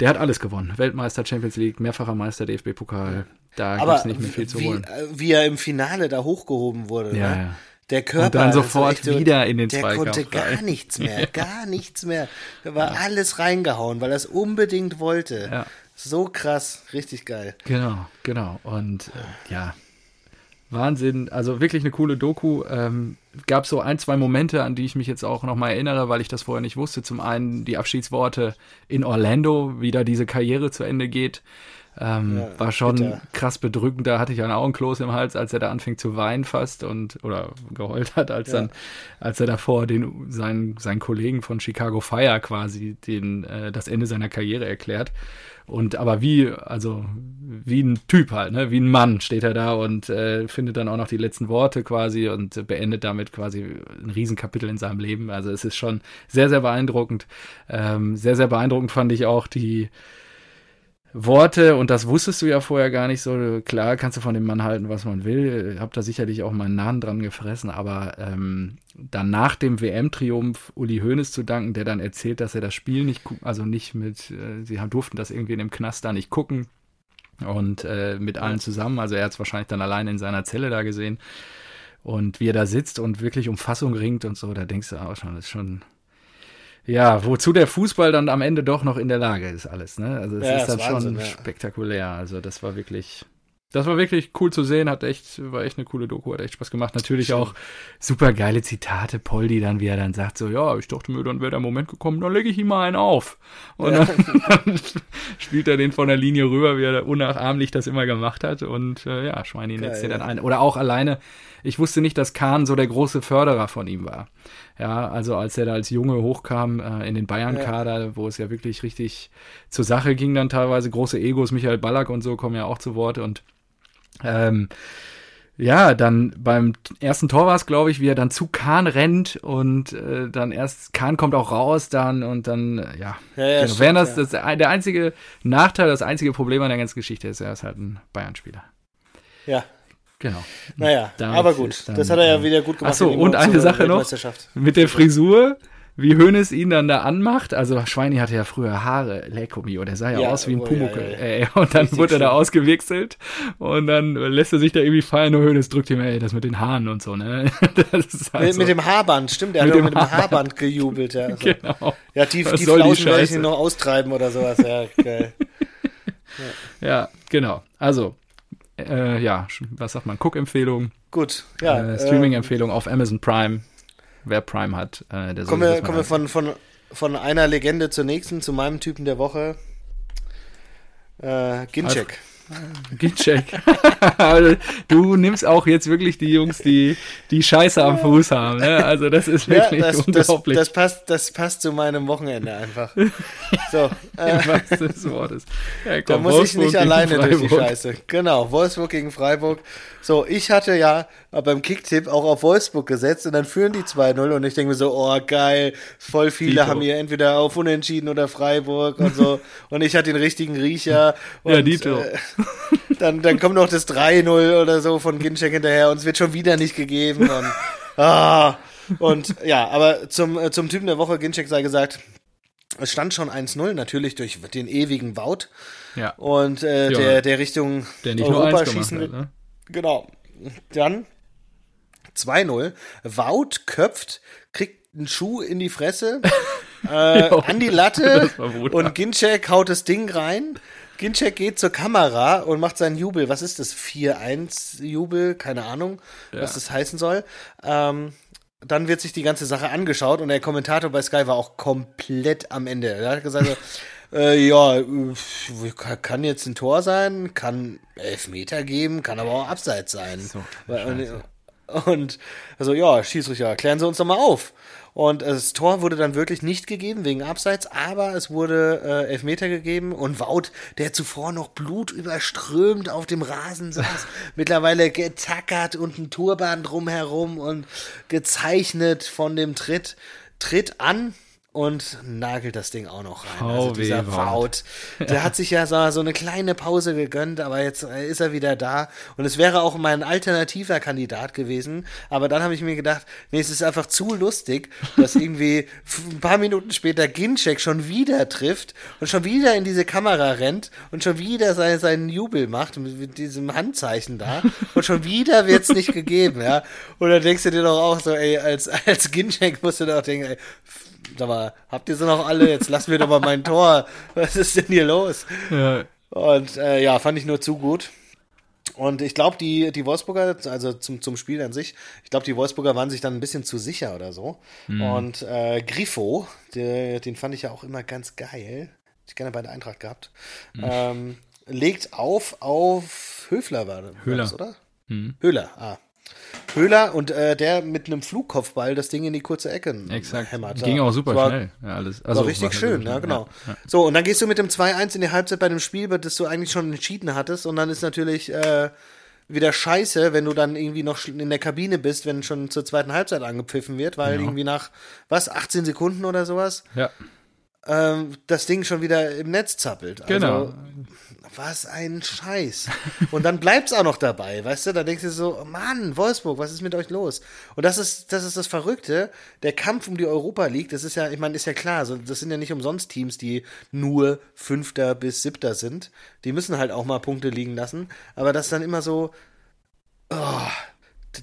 der hat alles gewonnen. Weltmeister, Champions League, mehrfacher Meister, DFB-Pokal. Da gibt es nicht mehr viel zu holen. Wie, wie er im Finale da hochgehoben wurde. Ja, ne? ja. Der Körper. Und dann sofort so, wieder in den der Zweikampf. Der konnte gar rein. nichts mehr, [LAUGHS] gar nichts mehr. Da war ja. alles reingehauen, weil er es unbedingt wollte. Ja. So krass, richtig geil. Genau, genau. Und äh, ja, Wahnsinn. Also wirklich eine coole Doku. Ähm, gab so ein, zwei Momente, an die ich mich jetzt auch nochmal erinnere, weil ich das vorher nicht wusste. Zum einen die Abschiedsworte in Orlando, wie da diese Karriere zu Ende geht. Ähm, ja, war schon bitter. krass bedrückend. Da hatte ich ein Augenkloß im Hals, als er da anfing zu weinen fast und oder geheult hat, als ja. dann, als er davor den seinen, seinen Kollegen von Chicago Fire quasi den äh, das Ende seiner Karriere erklärt. Und aber wie, also wie ein Typ halt, ne? wie ein Mann steht er da und äh, findet dann auch noch die letzten Worte quasi und beendet damit quasi ein Riesenkapitel in seinem Leben. Also es ist schon sehr, sehr beeindruckend. Ähm, sehr, sehr beeindruckend fand ich auch die Worte, und das wusstest du ja vorher gar nicht so, klar kannst du von dem Mann halten, was man will, hab da sicherlich auch meinen Nahen dran gefressen, aber ähm, dann nach dem WM-Triumph Uli Hoeneß zu danken, der dann erzählt, dass er das Spiel nicht, also nicht mit, äh, sie durften das irgendwie in dem Knast da nicht gucken. Und äh, mit allen zusammen, also er hat es wahrscheinlich dann allein in seiner Zelle da gesehen. Und wie er da sitzt und wirklich um Fassung ringt und so, da denkst du auch schon, das ist schon ja, wozu der Fußball dann am Ende doch noch in der Lage ist, alles, ne? Also es ja, ist dann Wahnsinn, schon ja. spektakulär. Also das war wirklich, das war wirklich cool zu sehen, hat echt, war echt eine coole Doku, hat echt Spaß gemacht. Natürlich Stimmt. auch super geile Zitate, Poldi dann, wie er dann sagt, so, ja, ich dachte mir, dann wäre der Moment gekommen, dann lege ich ihm mal einen auf. Und ja. dann, dann, [LAUGHS] spielt er den von der Linie rüber, wie er unnachahmlich das immer gemacht hat. Und äh, ja, Schweini netzt dir dann ein. Oder auch alleine, ich wusste nicht, dass Kahn so der große Förderer von ihm war. Ja, also als er da als Junge hochkam äh, in den Bayern-Kader, ja. wo es ja wirklich richtig zur Sache ging, dann teilweise große Egos, Michael Ballack und so kommen ja auch zu Wort und ähm, ja, dann beim ersten Tor war es, glaube ich, wie er dann zu Kahn rennt und äh, dann erst Kahn kommt auch raus dann und dann, äh, ja. ja, ja genau. Stimmt, das, das, der einzige Nachteil, das einzige Problem an der ganzen Geschichte ist, er ist halt ein Bayern-Spieler. Ja, Genau. Naja, Damit aber gut. Dann, das hat er ja wieder gut gemacht. Achso, und eine Sache noch. Mit der Frisur, wie Hönes ihn dann da anmacht. Also Schweini hatte ja früher Haare, Lekomi, und er sah ja, ja aus wie ein oh, Pumuckel. Ja, ja. Und dann Richtig wurde er da ausgewechselt und dann lässt er sich da irgendwie feiern und Hönes drückt ihm, ey, das mit den Haaren und so, ne? [LAUGHS] Halt mit, so. mit, dem Haarband, stimmt, er hat dem mit dem Haarband gejubelt, ja. Also. Genau. Ja, die, die Flauschen werde ich noch austreiben oder sowas, ja, geil. [LAUGHS] ja, genau. Also, äh, ja, was sagt man? Cook-Empfehlung. Gut, ja. Äh, Streaming-Empfehlung äh, auf Amazon Prime. Wer Prime hat, äh, der soll kommen wir, kommen wir von, von, von einer Legende zur nächsten, zu meinem Typen der Woche. Äh, Ginczek. Ginczek. [LAUGHS] du nimmst auch jetzt wirklich die Jungs, die die Scheiße am Fuß haben. Ne? Also das ist wirklich ja, das, unglaublich. Das, das, passt, das passt zu meinem Wochenende einfach. So, [LAUGHS] äh, des Wortes. Ja, da muss ich nicht alleine durch die Scheiße. Genau, Wolfsburg gegen Freiburg. So, ich hatte ja beim Kicktipp auch auf Wolfsburg gesetzt und dann führen die 2-0 und ich denke mir so, oh geil, voll viele Dito. haben hier entweder auf Unentschieden oder Freiburg und so [LAUGHS] und ich hatte den richtigen Riecher. Und, Ja, Dito. Äh, dann, dann kommt noch das 3-0 oder so von Ginczek hinterher und es wird schon wieder nicht gegeben und, ah, und ja, aber zum, äh, zum Typen der Woche, Ginczek sei gesagt, es stand schon 1-0, natürlich durch den ewigen Wout Ja, und äh, Ja. der, der Richtung der nicht nur Europa gemacht schießen will. Ne? Genau. Dann 2-0. Wout köpft, kriegt einen Schuh in die Fresse, [LAUGHS] äh, Jo, an die Latte und Ginczek haut das Ding rein. Ginczek geht zur Kamera und macht seinen Jubel. Was ist das? 4-1-Jubel? Keine Ahnung, was das heißen soll. Ähm, dann wird sich die ganze Sache angeschaut und der Kommentator bei Sky war auch komplett am Ende. Er hat gesagt, [LAUGHS] äh, ja, kann- jetzt ein Tor sein, kann Elfmeter geben, kann aber auch Abseits sein. So, und, und also ja, Schiedsrichter, klären Sie uns doch mal auf. Und das Tor wurde dann wirklich nicht gegeben wegen Abseits, aber es wurde äh, Elfmeter gegeben und Wout, der zuvor noch blutüberströmt auf dem Rasen saß, [LAUGHS] mittlerweile getackert und ein Turban drumherum und gezeichnet von dem Tritt, tritt an und nagelt das Ding auch noch rein. Also dieser Wout. Der hat sich ja so, so eine kleine Pause gegönnt, aber jetzt äh, ist er wieder da. Und es wäre auch mein alternativer Kandidat gewesen. Aber dann habe ich mir gedacht, nee, es ist einfach zu lustig, dass irgendwie ein paar Minuten später Ginczek schon wieder trifft und schon wieder in diese Kamera rennt und schon wieder seinen, seinen Jubel macht mit, diesem Handzeichen da. Und schon wieder wird's nicht gegeben, ja. Und dann denkst du dir doch auch so, ey, als, als Ginczek musst du doch denken, ey, Sag mal, habt ihr sie noch alle? Jetzt lassen wir doch mal mein Tor. Was ist denn hier los? Ja, Und äh, ja, fand ich nur zu gut. Und ich glaube, die, die Wolfsburger, also zum, zum Spiel an sich, ich glaube, die Wolfsburger waren sich dann ein bisschen zu sicher oder so. Und äh, Grifo, der, den fand ich ja auch immer ganz geil. Hätte Ich gerne bei der Eintracht gehabt. Ähm, legt auf auf Höfler war, war Höhler. das, oder? Höhler, ah. Höhler und äh, der mit einem Flugkopfball das Ding in die kurze Ecke exakt. hämmert. Ging Ja. auch super war, schnell. Ja, alles. war Also, richtig war schön, super ja, genau. Ja. So, und dann gehst du mit dem 2-1 in die Halbzeit bei dem Spiel, das du eigentlich schon entschieden hattest. Und dann ist natürlich äh, wieder scheiße, wenn du dann irgendwie noch in der Kabine bist, wenn schon zur zweiten Halbzeit angepfiffen wird, weil Ja. irgendwie nach, was, 18 Sekunden oder sowas, Ja, ähm, das Ding schon wieder im Netz zappelt. Also, genau. Was ein Scheiß. Und dann bleibt's auch noch dabei, weißt du? Da denkst du so, Mann, Wolfsburg, was ist mit euch los? Und das ist, das ist das Verrückte. Der Kampf um die Europa League, das ist ja, ich meine, ist ja klar, das sind ja nicht umsonst Teams, die nur Fünfter bis Siebter sind. Die müssen halt auch mal Punkte liegen lassen. Aber das dann immer so, oh,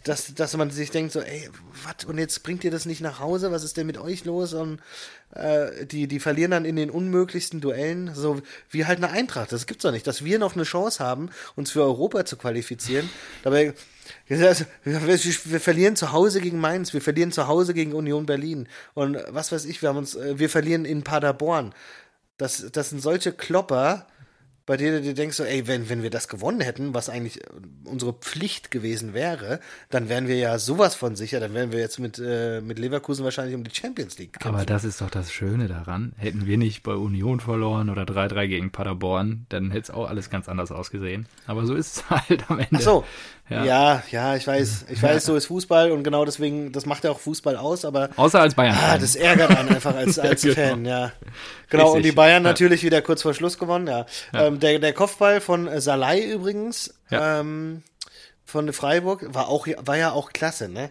dass, dass man sich denkt so, ey, was, und jetzt bringt ihr das nicht nach Hause? Was ist denn mit euch los? Und äh, die, die verlieren dann in den unmöglichsten Duellen, so wie halt eine Eintracht. Das gibt's doch nicht, dass wir noch eine Chance haben, uns für Europa zu qualifizieren. Dabei, also, wir, verlieren zu Hause gegen Mainz, wir verlieren zu Hause gegen Union Berlin und was weiß ich, wir haben uns, äh, wir verlieren in Paderborn. Das, das sind solche Klopper, bei denen du dir denkst, so, ey, wenn, wenn wir das gewonnen hätten, was eigentlich äh, unsere Pflicht gewesen wäre, dann wären wir ja sowas von sicher, dann wären wir jetzt mit, äh, mit Leverkusen wahrscheinlich um die Champions League kämpfen. Aber das ist doch das Schöne daran. Hätten wir nicht bei Union verloren oder 3-3 gegen Paderborn, dann hätte es auch alles ganz anders ausgesehen. Aber so ist es [LAUGHS] halt am Ende. Ach so. Ja. Ja. ja, ich weiß, ich weiß, so ist Fußball und genau deswegen, das macht ja auch Fußball aus, aber Außer als Bayern. ah, das ärgert einen einfach als, [LAUGHS] als Ja, Fan, ja. Genau, und die Richtig, Bayern ja. natürlich wieder kurz vor Schluss gewonnen, ja. Ähm, der, der Kopfball von Salai übrigens, ähm, von Freiburg, war auch, war ja auch klasse, ne?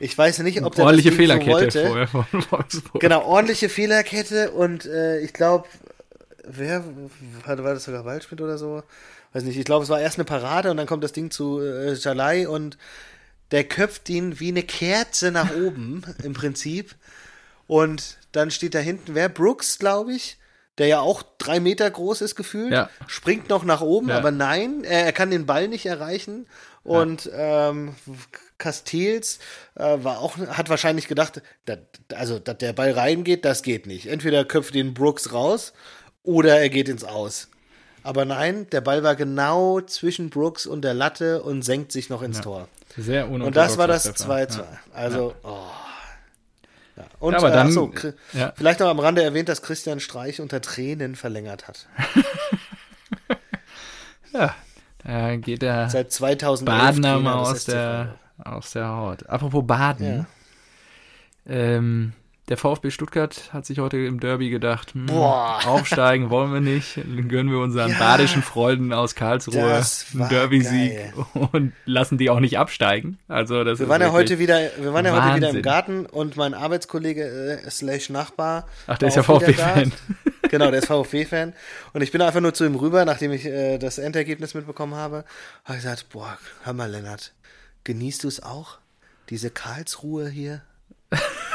Ich weiß nicht, ob der Ordentliche das Ding so Fehlerkette wollte. vorher von Wolfsburg. Genau, ordentliche Fehlerkette und äh, ich glaube, wer war, war das sogar Waldschmidt oder so? Weiß nicht, ich glaube, es war erst eine Parade und dann kommt das Ding zu äh, Jalai und der köpft ihn wie eine Kerze nach [LAUGHS] oben im Prinzip. Und dann steht da hinten, wer? Brooks, glaube ich. der ja auch drei Meter groß ist gefühlt, Ja. springt noch nach oben, Ja. aber nein, er, er kann den Ball nicht erreichen. Und ähm, Castells äh, war auch, hat wahrscheinlich gedacht, dat, also dass der Ball reingeht, das geht nicht. Entweder köpft den Brooks raus oder er geht ins Aus. Aber nein, der Ball war genau zwischen Brooks und der Latte und senkt sich noch ins Tor. Sehr Und das war das unorthodoxer 2-2. Treffer. Also, oh. Ja. Und Ja, aber äh, dann- ach so, ja. vielleicht noch am Rande erwähnt, dass Christian Streich unter Tränen verlängert hat. [LAUGHS] Ja, da geht der Seit 2011 Badener mal aus der, aus der Haut. Apropos Baden. Ja. Ähm, der VfB Stuttgart hat sich heute im Derby gedacht, hm, Boah. aufsteigen wollen wir nicht, dann gönnen wir unseren Ja. badischen Freunden aus Karlsruhe einen Derby-Sieg und lassen die auch nicht absteigen. Also das Wir ist waren ja heute wieder, wir waren ja heute wieder Wahnsinn. im Garten und mein Arbeitskollege äh, slash Nachbar. Ach, der ist ja VfB-Fan. [LAUGHS] Genau, der ist VfB-Fan. Und ich bin einfach nur zu ihm rüber, nachdem ich äh, das Endergebnis mitbekommen habe. Habe ich gesagt, boah, hör mal, Lennart, genießt du es auch? Diese Karlsruhe hier? [LAUGHS]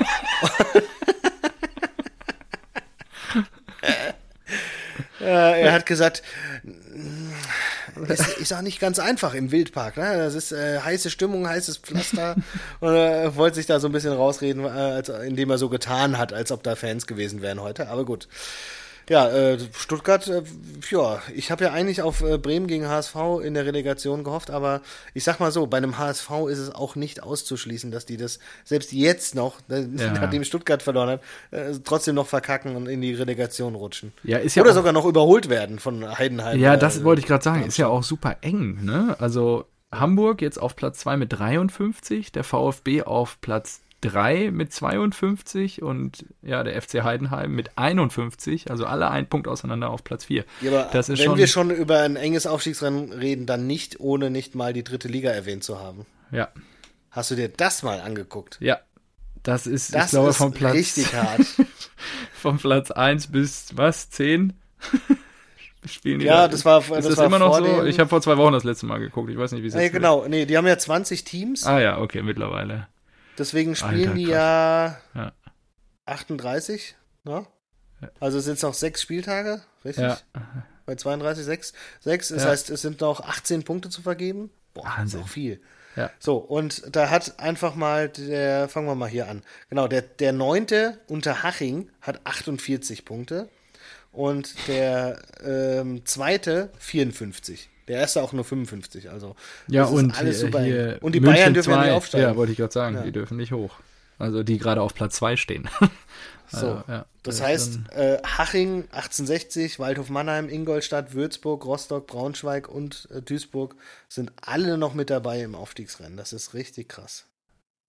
[LAUGHS] äh, er hat gesagt, ist, ist auch nicht ganz einfach im Wildpark. Ne? Das ist äh, heiße Stimmung, heißes Pflaster. [LAUGHS] und er wollte sich da so ein bisschen rausreden, äh, als, indem er so getan hat, als ob da Fans gewesen wären heute. Aber gut. Ja, äh, Stuttgart, äh, ja, ich habe ja eigentlich auf äh, Bremen gegen HSV in der Relegation gehofft, aber ich sag mal so, bei einem HSV ist es auch nicht auszuschließen, dass die das selbst jetzt noch, äh, [LAUGHS] Ja. nachdem Stuttgart verloren hat, äh, trotzdem noch verkacken und in die Relegation rutschen. Ja, ist ja Oder auch- sogar noch überholt werden von Heidenheim. Ja, äh, das wollte ich gerade sagen. Ist ja auch super eng, ne? Also Hamburg jetzt auf Platz 2 mit 53, der VfB auf Platz 3 mit 52 und ja, der FC Heidenheim mit 51, also alle ein Punkt auseinander auf Platz 4. Ja, aber das ist wenn schon, wir schon über ein enges Aufstiegsrennen reden, dann nicht, ohne nicht mal die dritte Liga erwähnt zu haben. ja, Hast du dir das mal angeguckt? ja. Das ist, Das ich glaube, ist vom Platz, richtig hart. [LAUGHS] vom Platz 1 bis was? 10? [LAUGHS] Spielen die Ja, da? das war- ist das das war immer noch so? Ich habe vor zwei Wochen das letzte Mal geguckt. Ich weiß nicht, wie es nee, jetzt genau. Nee, die haben ja 20 Teams, Ah ja, okay, mittlerweile. Deswegen spielen Alter, die ja, Ja. 38, ne? Also es sind noch sechs Spieltage, richtig? Ja. Bei 32, sechs, sechs. Das Ja. heißt, es sind noch 18 Punkte zu vergeben. Boah, Wahnsinn. auch viel. Ja. So, und da hat einfach mal der, fangen wir mal hier an. Genau, der, der neunte unter Haching hat 48 Punkte und der ähm, zweite 54. Der erste auch nur 55, also Ja, das ist und alles hier, super hier Und die München Bayern dürfen ja zwei- nicht aufsteigen. Ja, wollte ich gerade sagen, Ja. die dürfen nicht hoch. Also die gerade auf Platz 2 stehen. [LAUGHS] So, Also, ja, das heißt, äh, Haching 1860, Waldhof Mannheim, Ingolstadt, Würzburg, Rostock, Braunschweig und äh, Duisburg sind alle noch mit dabei im Aufstiegsrennen. Das ist richtig krass.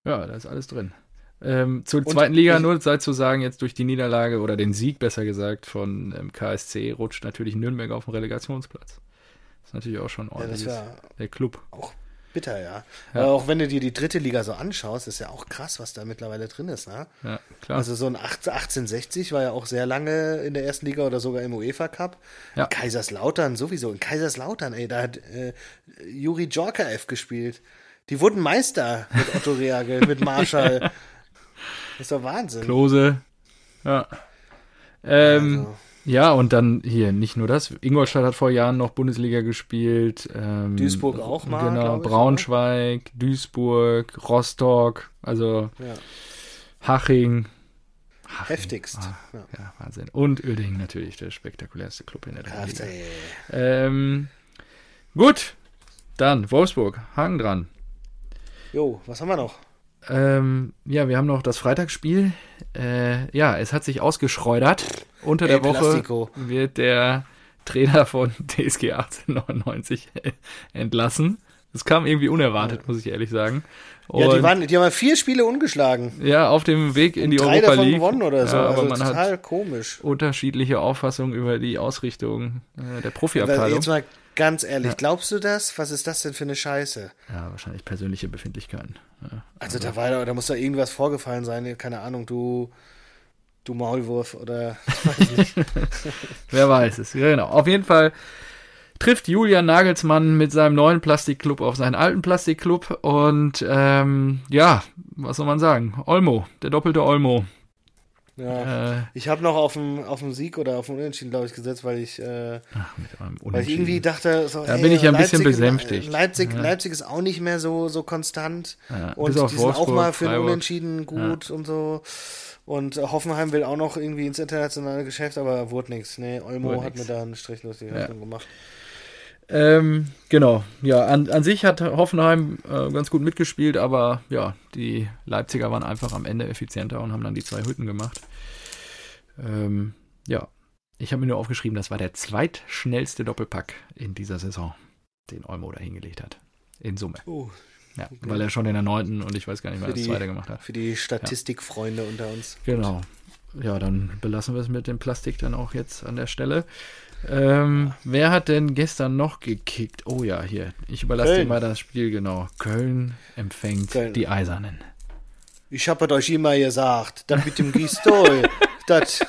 ja, da ist alles drin. Ähm, zur Und zweiten Liga nur sei zu sagen, jetzt durch die Niederlage oder den Sieg besser gesagt von ähm, KSC rutscht natürlich Nürnberg auf den Relegationsplatz. Das ist natürlich auch schon Ja, ordentlich. wäre der Club. auch bitter, ja. Ja. Aber auch wenn du dir die dritte Liga so anschaust, ist ja auch krass, was da mittlerweile drin ist. Ne? Ja, klar. Also so ein 8 1860 war ja auch sehr lange in der ersten Liga oder sogar im UEFA Cup. Ja. Kaiserslautern sowieso. In Kaiserslautern, ey, da hat äh, Juri Djorkaev gespielt. Die wurden Meister mit Otto [LAUGHS] Reagel, mit Marschall. Das ist doch Wahnsinn. Klose. Ja. Ähm, Also, Ja, und dann hier nicht nur das. Ingolstadt hat vor Jahren noch Bundesliga gespielt. Ähm, Duisburg auch mal, Genau, ich, Braunschweig, Duisburg, Rostock, also ja, Haching. Haching. heftigst. Ah, Ja. ja, Wahnsinn. Und Uerdingen natürlich, der spektakulärste Club in der Liga. Ähm, gut, dann Wolfsburg, Haken dran. Jo, was haben wir noch? Ähm, ja, wir haben noch das Freitagsspiel. Äh, ja, es hat sich ausgeschreudert. Unter El der Woche Plastico. wird der Trainer von [LAUGHS] TSG 1899 entlassen. Das kam irgendwie unerwartet, muss ich ehrlich sagen. Und Ja, die, waren, die haben ja vier Spiele ungeschlagen. ja, auf dem Weg in die Drei Europa davon League. gewonnen oder so. Ja, aber also man total hat komisch. unterschiedliche Auffassungen über die Ausrichtung äh, der Aber Profiabteilung. jetzt mal ganz ehrlich, Ja. glaubst du das? Was ist das denn für eine Scheiße? Ja, wahrscheinlich persönliche Befindlichkeiten. Ja. Also da war da muss da irgendwas vorgefallen sein, keine Ahnung, du du Maulwurf oder [LAUGHS] ich weiß nicht. Wer weiß es. Ja, Genau. Auf jeden Fall trifft Julian Nagelsmann mit seinem neuen Plastikclub auf seinen alten Plastikclub und ähm, ja, was soll man sagen? Olmo, der doppelte Olmo. Ja. Äh, Ich habe noch auf den, auf den Sieg oder auf den Unentschieden, glaube ich, gesetzt, weil ich, äh, ach, weil ich irgendwie dachte, so, Da ey, bin ich ja ein bisschen Leipzig- besänftigt. Leipzig, Ja. Leipzig ist auch nicht mehr so, so konstant. Ja, Und die auf sind auch Wolfsburg, mal für ein Freiburg. Unentschieden gut und so. Und äh, Hoffenheim will auch noch irgendwie ins internationale Geschäft, aber wurde nichts. Nee, Olmo Wurde hat nix. mir da einen Strich durch die Rechnung gemacht. Ähm, genau, ja, an, an sich hat Hoffenheim äh, ganz gut mitgespielt, aber ja, die Leipziger waren einfach am Ende effizienter und haben dann die zwei Hütten gemacht. Ähm, ja, ich habe mir nur aufgeschrieben, das war der zweitschnellste Doppelpack in dieser Saison, den Olmo da hingelegt hat. In Summe. Oh, Ja, weil er schon in der neunten und ich weiß gar nicht mehr, Für das zweite gemacht hat. für die Statistikfreunde unter uns. Genau. Ja, dann belassen wir es mit dem Plastik dann auch jetzt an der Stelle. Ähm, wer hat denn gestern noch gekickt? Oh ja, hier. Ich überlasse dir Köln. mal das Spiel, genau. Köln empfängt Köln. die Eisernen. Ich habe euch immer gesagt, das mit dem Gistol, [LAUGHS] das,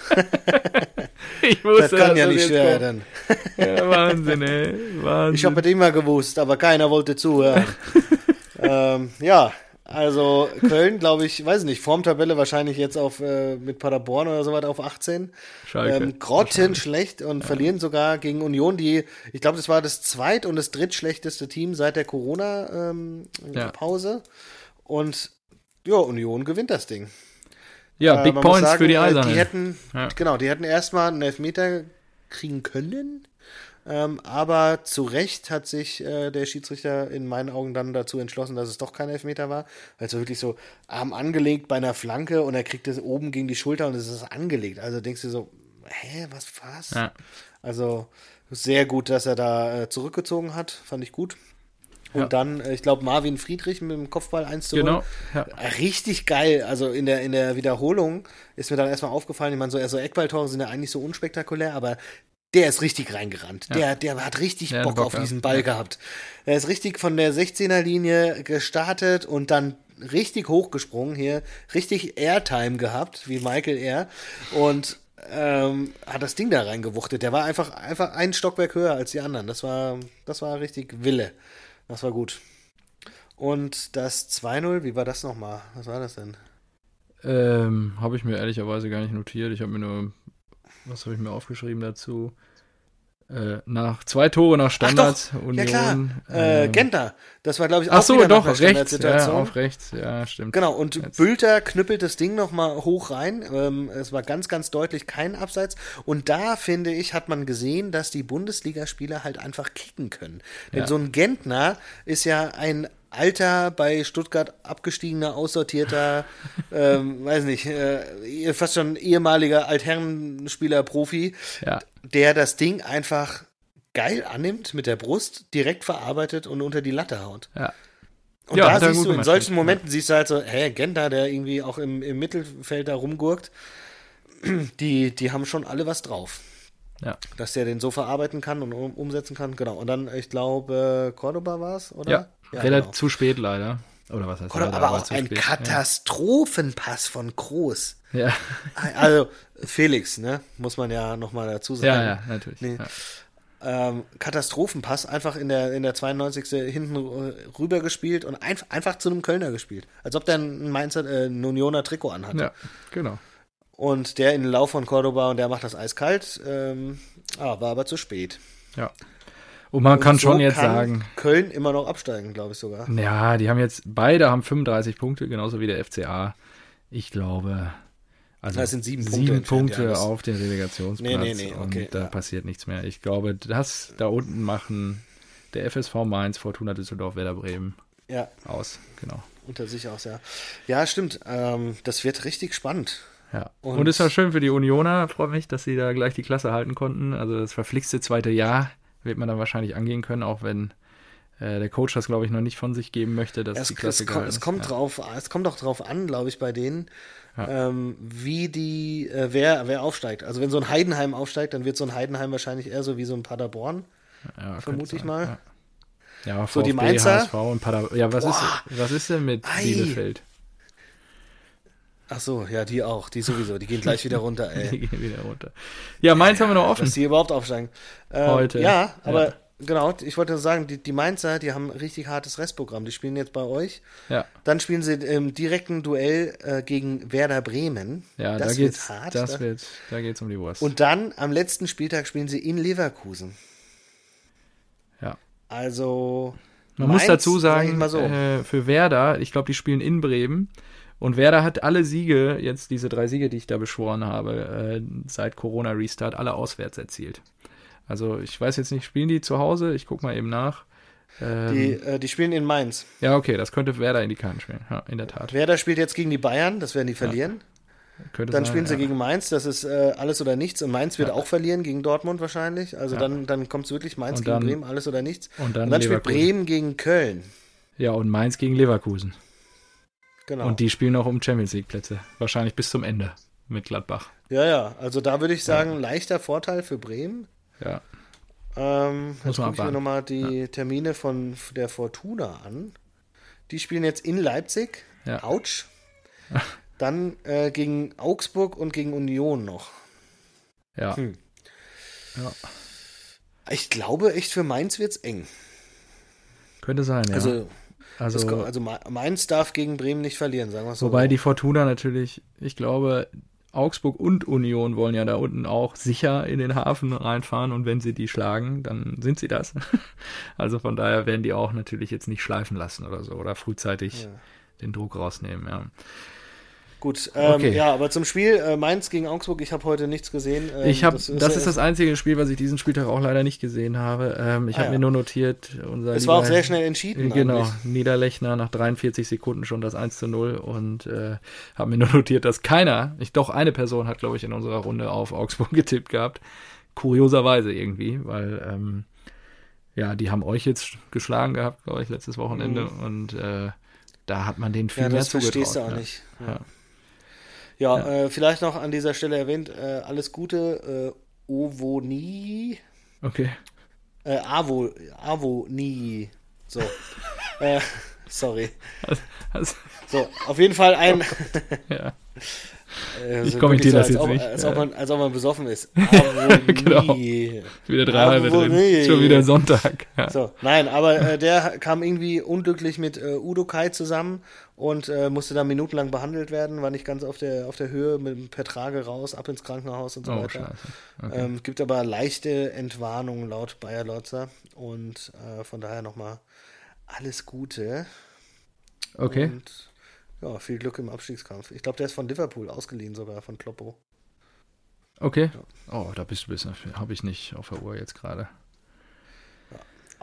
das kann ja nicht werden. Ja, Wahnsinn, ey. Wahnsinn. Ich habe es immer gewusst, aber keiner wollte zuhören. [LAUGHS] ähm, ja, also Köln, glaube ich, weiß nicht, Formtabelle wahrscheinlich jetzt auf äh, mit Paderborn oder so weiter auf 18. Schalke. Ähm, grottenschlecht und verlieren sogar gegen Union, die, ich glaube, das war das zweit- und das drittschlechteste Team seit der Ja. Corona-Pause. und ja, Union gewinnt das Ding. ja, Äh, Big Points sagen, für die äh, Eisernen. Die hätten, Ja. genau, die hätten erstmal einen Elfmeter kriegen können. Ähm, aber zu Recht hat sich äh, der Schiedsrichter in meinen Augen dann dazu entschlossen, dass es doch kein Elfmeter war. Weil es war wirklich so Arm angelegt bei einer Flanke und er kriegt es oben gegen die Schulter und es ist angelegt. Also denkst du so, hä, was, was? Ja. Also sehr gut, dass er da äh, zurückgezogen hat, fand ich gut. Und Ja. dann, äh, ich glaube, Marvin Friedrich mit dem Kopfball 1 zu 0. Genau. Ja. Richtig geil. Also in der, in der Wiederholung ist mir dann erstmal aufgefallen, ich meine, so, so Eckballtore sind ja eigentlich so unspektakulär, aber der ist richtig reingerannt. Der, der hat richtig Der Bock, Bock auf gehabt. diesen Ball Ja. gehabt. Er ist richtig von der 16er Linie gestartet und dann richtig hochgesprungen hier, richtig Airtime gehabt, wie Michael Air. Und ähm, hat das Ding da reingewuchtet. Der war einfach, einfach ein Stockwerk höher als die anderen. Das war, das war richtig Wille. Das war gut. Und das 2-0, wie war das nochmal? Was war das denn? Ähm, habe ich mir ehrlicherweise gar nicht notiert. Ich habe mir nur, was habe ich mir aufgeschrieben dazu? Äh, nach zwei Tore nach Standards, Union. ja klar. äh, ähm, Genta. Das war, glaube ich, auch Ach so, wieder doch, nach rechts. Ja, auf rechts. Ja, stimmt. Genau, und Jetzt. Bülter knüppelt das Ding nochmal hoch rein. Ähm, es war ganz, ganz deutlich kein Abseits. Und da, finde ich, hat man gesehen, dass die Bundesligaspieler halt einfach kicken können. Denn Ja. so ein Gentner ist ja ein alter, bei Stuttgart abgestiegener, aussortierter, [LAUGHS] ähm, weiß nicht, äh, fast schon ehemaliger Altherrenspieler, Profi, Ja. der das Ding einfach geil annimmt mit der Brust, direkt verarbeitet und unter die Latte haut. Ja. Und Ja, da siehst du, in solchen. Momenten siehst du halt so, hä, Genta, der irgendwie auch im, im Mittelfeld da rumgurkt, [CLEARS THROAT] die, die haben schon alle was drauf. Ja. Dass der den so verarbeiten kann und um, umsetzen kann. Genau. Und dann, ich glaube, Cordoba war es, oder? Ja, relativ genau. zu spät leider. Oder was heißt Cordoba, aber auch ein spät. Katastrophenpass von Groß. Ja, Also, Felix, ne? Muss man ja nochmal dazu sagen. ja, ja, natürlich. Nee. Ja. ähm, Katastrophenpass einfach in der, in der 92. hinten rüber gespielt und einf einfach zu einem Kölner gespielt. Als ob der ein Mainzer, äh, ein Unioner Trikot anhatte. ja, genau. Und der in den Lauf von Cordoba und der macht das eiskalt. Ähm, ah, war aber zu spät. Ja. Und man kann Und so schon jetzt kann sagen, Köln immer noch absteigen, glaube ich sogar. ja, die haben jetzt, beide haben 35 Punkte, genauso wie der FCA. Ich glaube, also Das sind sieben Punkte sieben Punkte das- auf den Relegationsplatz. Nee, nee, nee, okay, und da ja. passiert nichts mehr. Ich glaube, das da unten machen der FSV Mainz, Fortuna Düsseldorf, Werder Bremen Ja, aus. Genau. unter sich aus, ja. Ja, stimmt. Ähm, das wird richtig spannend. Ja. Und- Und, ist ja schön für die Unioner, freut mich, dass sie da gleich die Klasse halten konnten. Also das verflixte zweite Jahr wird man dann wahrscheinlich angehen können, auch wenn äh, der Coach das, glaube ich, noch nicht von sich geben möchte, dass Es, die Klasse es, kommt, es kommt ja. drauf, es kommt auch drauf an, glaube ich, bei denen, Ja. ähm, wie die, äh, wer, wer aufsteigt. Also wenn so ein Heidenheim aufsteigt, dann wird so ein Heidenheim wahrscheinlich eher so wie so ein Paderborn. Ja, vermute ich mal. Ja, ja So, die VfB, Mainzer? HSV und Pader Ja, was ist, was ist denn mit Ei. Bielefeld? Ach so, ja, die auch, die sowieso, die gehen gleich wieder runter, [LAUGHS] Die ey. gehen wieder runter. Ja, Mainz haben wir noch offen. Dass die überhaupt aufsteigen. Ähm, Heute, Ja, aber ja. genau, ich wollte sagen, die, die Mainzer, die haben ein richtig hartes Restprogramm. Die spielen jetzt bei euch. Ja, Dann spielen sie im direkten Duell äh, gegen Werder Bremen. ja das da geht's, hart. das da. wird, da geht's um die Wurst. Und dann am letzten Spieltag spielen sie in Leverkusen. ja. Also. Man muss Mainz, dazu sag sagen, mal so. äh, für Werder, ich glaube, die spielen in Bremen. Und Werder hat alle Siege, jetzt diese drei Siege, die ich da beschworen habe, äh, seit Corona-Restart, alle auswärts erzielt. Also ich weiß jetzt nicht, spielen die zu Hause? Ich guck mal eben nach. Ähm, Die, äh, die spielen in Mainz. ja, okay, das könnte Werder in die Karten spielen. Ja, in der Tat. Werder spielt jetzt gegen die Bayern, das werden die verlieren. Könnte Dann sein, spielen sie ja. gegen Mainz, das ist äh, alles oder nichts. Und Mainz wird auch verlieren gegen Dortmund wahrscheinlich. Also Ja. dann, dann kommt es wirklich Mainz Und gegen dann- Bremen, alles oder nichts. Und dann, Und dann spielt. Bremen gegen Köln. Ja, und Mainz gegen Leverkusen. Genau. Und die spielen auch um Champions League Plätze. Wahrscheinlich bis zum Ende mit Gladbach. ja, ja, also da würde ich sagen, leichter Vorteil für Bremen. Ja. Ähm, Muss jetzt man gucke ich mir nochmal die Termine von der Fortuna an. Die spielen jetzt in Leipzig. Ja. Autsch. [LAUGHS] Dann äh, gegen Augsburg und gegen Union noch. Ja. Hm. ja. Ich glaube echt, für Mainz wird's eng. Könnte sein, ja. Also, Also, das, also Ma- Mainz darf gegen Bremen nicht verlieren, sagen wir es so. wobei die Fortuna natürlich, ich glaube, Augsburg und Union wollen ja da unten auch sicher in den Hafen reinfahren und wenn sie die schlagen, dann sind sie das. [LAUGHS] Also von daher werden die auch natürlich jetzt nicht schleifen lassen oder so oder frühzeitig Ja. den Druck rausnehmen, ja. Gut, ähm, Okay. ja, aber zum Spiel äh, Mainz gegen Augsburg, ich habe heute nichts gesehen. Ähm, Ich habe, das, ja ist das einzige Spiel, was ich diesen Spieltag auch leider nicht gesehen habe. Ähm, ich Ah, habe ja. mir nur notiert, unser Es war auch sehr schnell entschieden. Genau, eigentlich. Niederlechner nach 43 Sekunden schon das 1 zu 0 und äh, habe mir nur notiert, dass keiner, ich doch eine Person hat, glaube ich, in unserer Runde auf Augsburg [LAUGHS] getippt gehabt. Kurioserweise irgendwie, weil ähm, ja, die haben euch jetzt geschlagen gehabt, glaube ich, letztes Wochenende und äh, da hat man den viel Mhm. Ja, mehr das zugetraut. verstehst du auch ne? nicht. Ja, Ja. Ja, Ja. Äh, vielleicht noch an dieser Stelle erwähnt, äh, alles Gute, äh, Ovoni, Okay. äh, Avo, Avoni, so. [LAUGHS] äh, sorry. Also, also, So, auf jeden Fall ein. ja. Äh, Ich kommentiere das so, jetzt als nicht, Ob, ja. als, ob man, als ob man besoffen ist. [LAUGHS] Genau. Wieder drei halbe drin. Schon wieder Sonntag. Ja. So, nein, aber äh, der kam irgendwie unglücklich mit äh, Udo Kai zusammen und äh, musste da minutenlang behandelt werden, war nicht ganz auf der, auf der Höhe, mit dem per Trage raus, ab ins Krankenhaus und so Oh, weiter. Okay. Ähm, gibt aber leichte Entwarnung laut Bayer Lotzer und äh, von daher nochmal alles Gute okay. und ja, viel Glück im Abstiegskampf. Ich glaube, der ist von Liverpool ausgeliehen sogar, von Kloppo. Okay. Oh, da bist du bisschen. Habe ich nicht auf der Uhr jetzt gerade.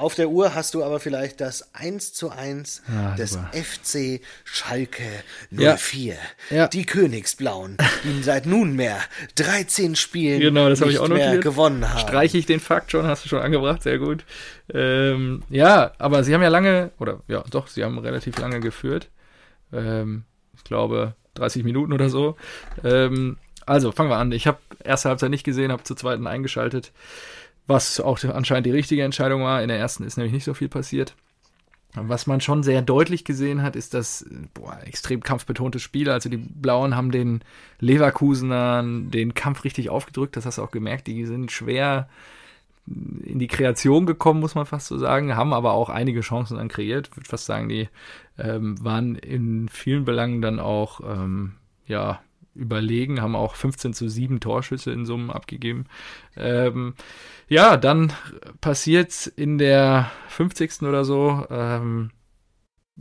Auf der Uhr hast du aber vielleicht das 1 zu 1 Ah, des super. FC Schalke Ja. 04. Ja. Die Königsblauen, die seit nunmehr 13 Spielen Genau, das habe ich nicht auch mehr notiert. gewonnen haben. Streiche ich den Fakt schon, hast du schon angebracht, sehr gut. Ähm, ja, aber sie haben ja lange, oder ja, doch, sie haben relativ lange geführt. Ähm, ich glaube 30 Minuten oder so. Ähm, also, fangen wir an. Ich habe erste Halbzeit nicht gesehen, habe zur zweiten eingeschaltet, was auch anscheinend die richtige Entscheidung war. In der ersten ist nämlich nicht so viel passiert. Was man schon sehr deutlich gesehen hat, ist das boah, extrem kampfbetontes Spiel. Also die Blauen haben den Leverkusenern den Kampf richtig aufgedrückt. Das hast du auch gemerkt. Die sind schwer in die Kreation gekommen, muss man fast so sagen, haben aber auch einige Chancen dann kreiert. Ich würde fast sagen, die ähm, waren in vielen Belangen dann auch ähm, ja überlegen, haben auch 15 zu 7 Torschüsse in Summen abgegeben. Ähm, ja, dann passiert in der 50. oder so, ähm,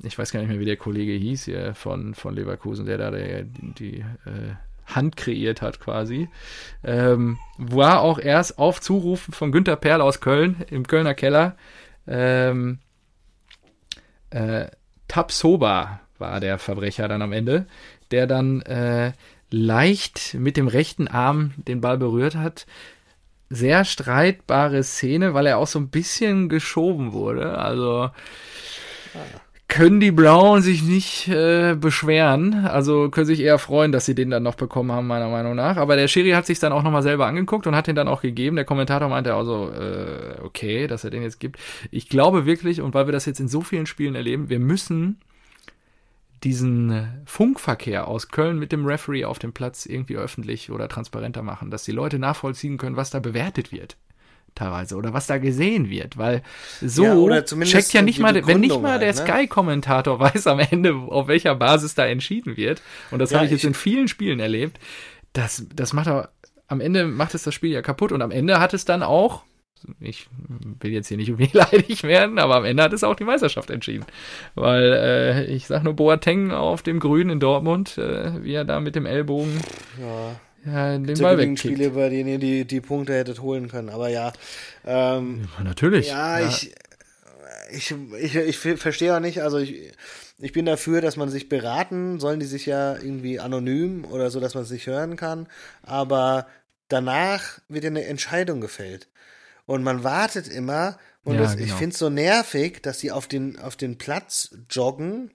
ich weiß gar nicht mehr, wie der Kollege hieß hier von, von Leverkusen, der da der, die, die äh, Hand kreiert hat quasi. Ähm, war auch erst auf Zurufen von Günter Perl aus Köln im Kölner Keller. Ähm, äh, Tapsoba war der Verbrecher dann am Ende, der dann äh, leicht mit dem rechten Arm den Ball berührt hat. Sehr streitbare Szene, weil er auch so ein bisschen geschoben wurde. Also können die Blauen sich nicht äh, beschweren. Also können sich eher freuen, dass sie den dann noch bekommen haben, meiner Meinung nach. Aber der Schiri hat sich dann auch nochmal selber angeguckt und hat den dann auch gegeben. Der Kommentator meinte also, äh, okay, dass er den jetzt gibt. Ich glaube wirklich, und weil wir das jetzt in so vielen Spielen erleben, wir müssen diesen Funkverkehr aus Köln mit dem Referee auf dem Platz irgendwie öffentlich oder transparenter machen, dass die Leute nachvollziehen können, was da bewertet wird. teilweise oder was da gesehen wird, weil so Ja, checkt ja nicht mal, wenn nicht Begründung mal der halt, ne? Sky-Kommentator [LAUGHS] weiß am Ende, auf welcher Basis da entschieden wird. Und das Ja, habe ich jetzt ich- in vielen Spielen erlebt. Das, das macht er, am Ende macht es das Spiel ja kaputt und am Ende hat es dann auch, ich will jetzt hier nicht wehleidig [LAUGHS] werden, aber am Ende hat es auch die Meisterschaft entschieden. Weil äh, ich sag nur Boateng auf dem Grün in Dortmund, äh, wie er da mit dem Ellbogen Ja. ja, den Ball wegkickt. Spiele, bei denen ihr die, die Punkte hättet holen können. Aber ja, ähm, Ja, natürlich. ja, ich, ich, ich, ich verstehe auch nicht, also ich, ich bin dafür, dass man sich beraten, sollen die sich ja irgendwie anonym oder so, dass man es nicht hören kann, aber danach wird ja eine Entscheidung gefällt. Und man wartet immer, und Ja, das, ich genau. finde es so nervig, dass sie auf den, auf den Platz joggen,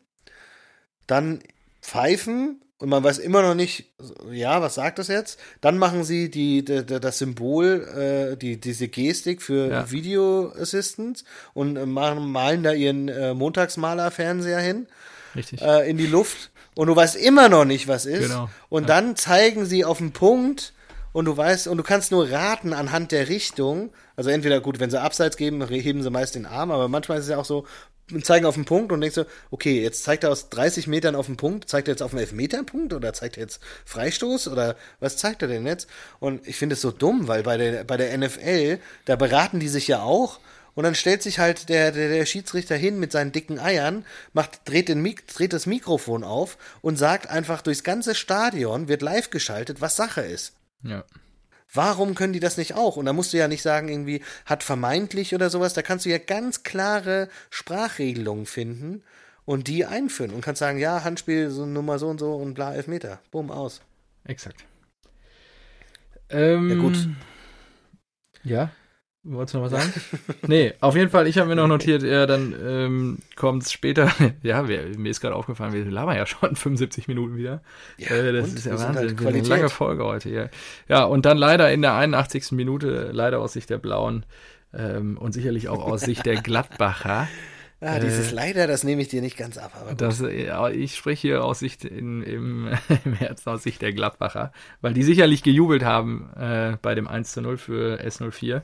dann pfeifen und man weiß immer noch nicht, ja, was sagt das jetzt? Dann machen sie die, die, das Symbol, äh, die, diese Gestik für Ja. Video Assistance und äh, machen, malen da ihren äh, Montagsmaler-Fernseher hin Richtig. äh, in die Luft und du weißt immer noch nicht, was ist. Genau. Und dann zeigen sie auf den Punkt und du weißt, und du kannst nur raten anhand der Richtung. Also entweder gut, wenn sie abseits geben, heben sie meist den Arm, aber manchmal ist es ja auch so, zeigen auf den Punkt und denkst so, okay, jetzt zeigt er aus 30 Metern auf den Punkt, zeigt er jetzt auf einen Elfmeterpunkt oder zeigt er jetzt Freistoß oder was zeigt er denn jetzt? Und ich finde es so dumm, weil bei der, bei der NFL, da beraten die sich ja auch und dann stellt sich halt der, der, der Schiedsrichter hin mit seinen dicken Eiern, macht, dreht, den Mik dreht das Mikrofon auf und sagt einfach durchs ganze Stadion, wird live geschaltet, was Sache ist. Ja. Warum können die das nicht auch? Und da musst du ja nicht sagen, irgendwie hat vermeintlich oder sowas. Da kannst du ja ganz klare Sprachregelungen finden und die einführen und kannst sagen, ja, Handspiel, so Nummer so und so und bla, Elfmeter. Bumm, aus. Exakt. Ähm, Ja, gut. Ja? Wolltest du noch was sagen? [LAUGHS] nee, auf jeden Fall, ich habe mir noch notiert, ja, dann ähm, kommt es später. [LAUGHS] ja, wir, mir ist gerade aufgefallen, wir labern ja schon [LAUGHS] 75 Minuten wieder. Ja, äh, das ist ja Wahnsinn. halt eine lange Folge heute hier. Ja, und dann leider in der 81. Minute, leider aus Sicht der Blauen ähm, und sicherlich auch aus Sicht der Gladbacher. Ah, dieses leider, das nehme ich dir nicht ganz ab. Das, ich spreche hier aus Sicht in, im, im Herzen aus Sicht der Gladbacher, weil die sicherlich gejubelt haben äh, bei dem 1 zu 0 für S04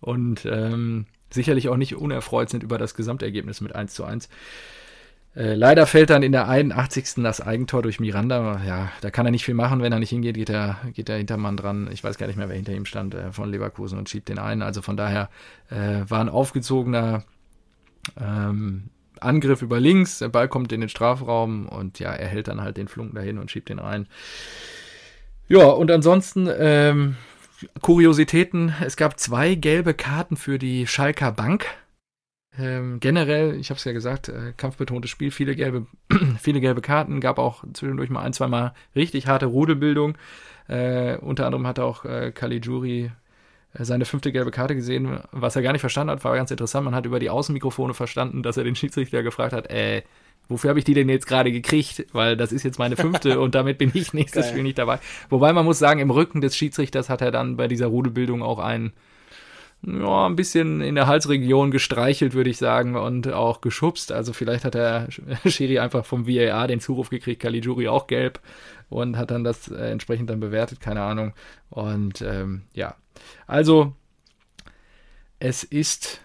und ähm, sicherlich auch nicht unerfreut sind über das Gesamtergebnis mit 1 zu 1. Äh, leider fällt dann in der 81. das Eigentor durch Miranda. Ja, da kann er nicht viel machen, wenn er nicht hingeht, geht er, geht der Hintermann dran. Ich weiß gar nicht mehr, wer hinter ihm stand, äh, von Leverkusen und schiebt den ein. Also von daher äh, war ein aufgezogener ähm, Angriff über links, der Ball kommt in den Strafraum und ja, er hält dann halt den Flunken dahin und schiebt den rein. Ja, und ansonsten ähm, Kuriositäten. Es gab zwei gelbe Karten für die Schalker Bank. Ähm, generell, ich habe es ja gesagt, äh, kampfbetontes Spiel, viele gelbe, [CLEARS THROAT] viele gelbe Karten, gab auch zwischendurch mal ein, zwei Mal richtig harte Rudelbildung. Äh, unter anderem hat auch äh, äh, seine fünfte gelbe Karte gesehen, was er gar nicht verstanden hat, war ganz interessant. Man hat über die Außenmikrofone verstanden, dass er den Schiedsrichter gefragt hat, äh, wofür habe ich die denn jetzt gerade gekriegt? Weil das ist jetzt meine fünfte [LAUGHS] und damit bin ich nächstes Geil. Spiel nicht dabei. Wobei man muss sagen, im Rücken des Schiedsrichters hat er dann bei dieser Rudelbildung auch einen ja, ein bisschen in der Halsregion gestreichelt, würde ich sagen, und auch geschubst. Also vielleicht hat der [LAUGHS] Schiri einfach vom VAR den Zuruf gekriegt, Caligiuri auch gelb und hat dann das äh, entsprechend dann bewertet, keine Ahnung. Und ähm, ja, also es ist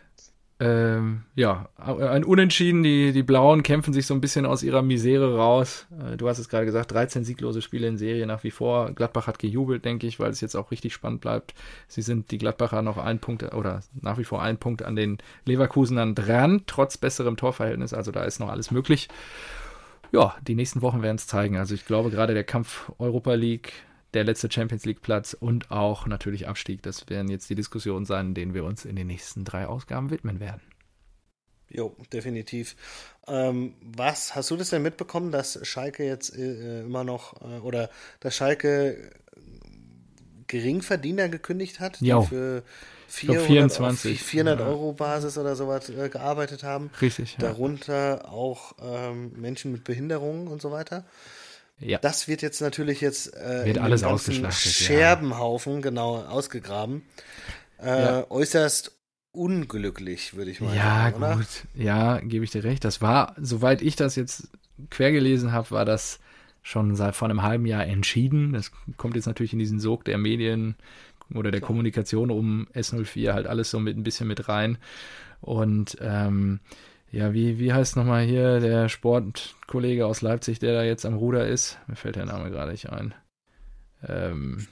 ähm, ja ein Unentschieden. Die, die Blauen kämpfen sich so ein bisschen aus ihrer Misere raus. Äh, du hast es gerade gesagt, 13 sieglose Spiele in Serie nach wie vor. Gladbach hat gejubelt, denke ich, weil es jetzt auch richtig spannend bleibt. Sie sind die Gladbacher noch ein Punkt oder nach wie vor ein Punkt an den Leverkusenern dran, trotz besserem Torverhältnis. Also da ist noch alles möglich. Ja, die nächsten Wochen werden es zeigen. Also ich glaube gerade der Kampf Europa League, der letzte Champions League Platz und auch natürlich Abstieg, das werden jetzt die Diskussionen sein, denen wir uns in den nächsten drei Ausgaben widmen werden. Jo, definitiv. Ähm, was, hast du das denn mitbekommen, dass Schalke jetzt äh, immer noch, äh, oder dass Schalke Geringverdiener gekündigt hat, die Jo. für 400, 24, auf 400 ja. Euro Basis oder sowas äh, gearbeitet haben? Richtig. Ja. Darunter auch ähm, Menschen mit Behinderungen und so weiter. ja. Das wird jetzt natürlich jetzt äh, Wird in alles ausgeschlachtet, ja. Scherbenhaufen genau ausgegraben. Äh, Ja. Äußerst unglücklich, würde ich mal Ja, sagen, oder? gut. Ja, gebe ich dir recht. Das war, soweit ich das jetzt quer gelesen habe, war das schon seit vor einem halben Jahr entschieden. Das kommt jetzt natürlich in diesen Sog der Medien, oder der Kommunikation um S04 halt alles so mit ein bisschen mit rein. Und ähm, ja, wie, wie heißt nochmal hier der Sportkollege aus Leipzig, der da jetzt am Ruder ist? Mir fällt der Name gerade nicht ein. Ähm,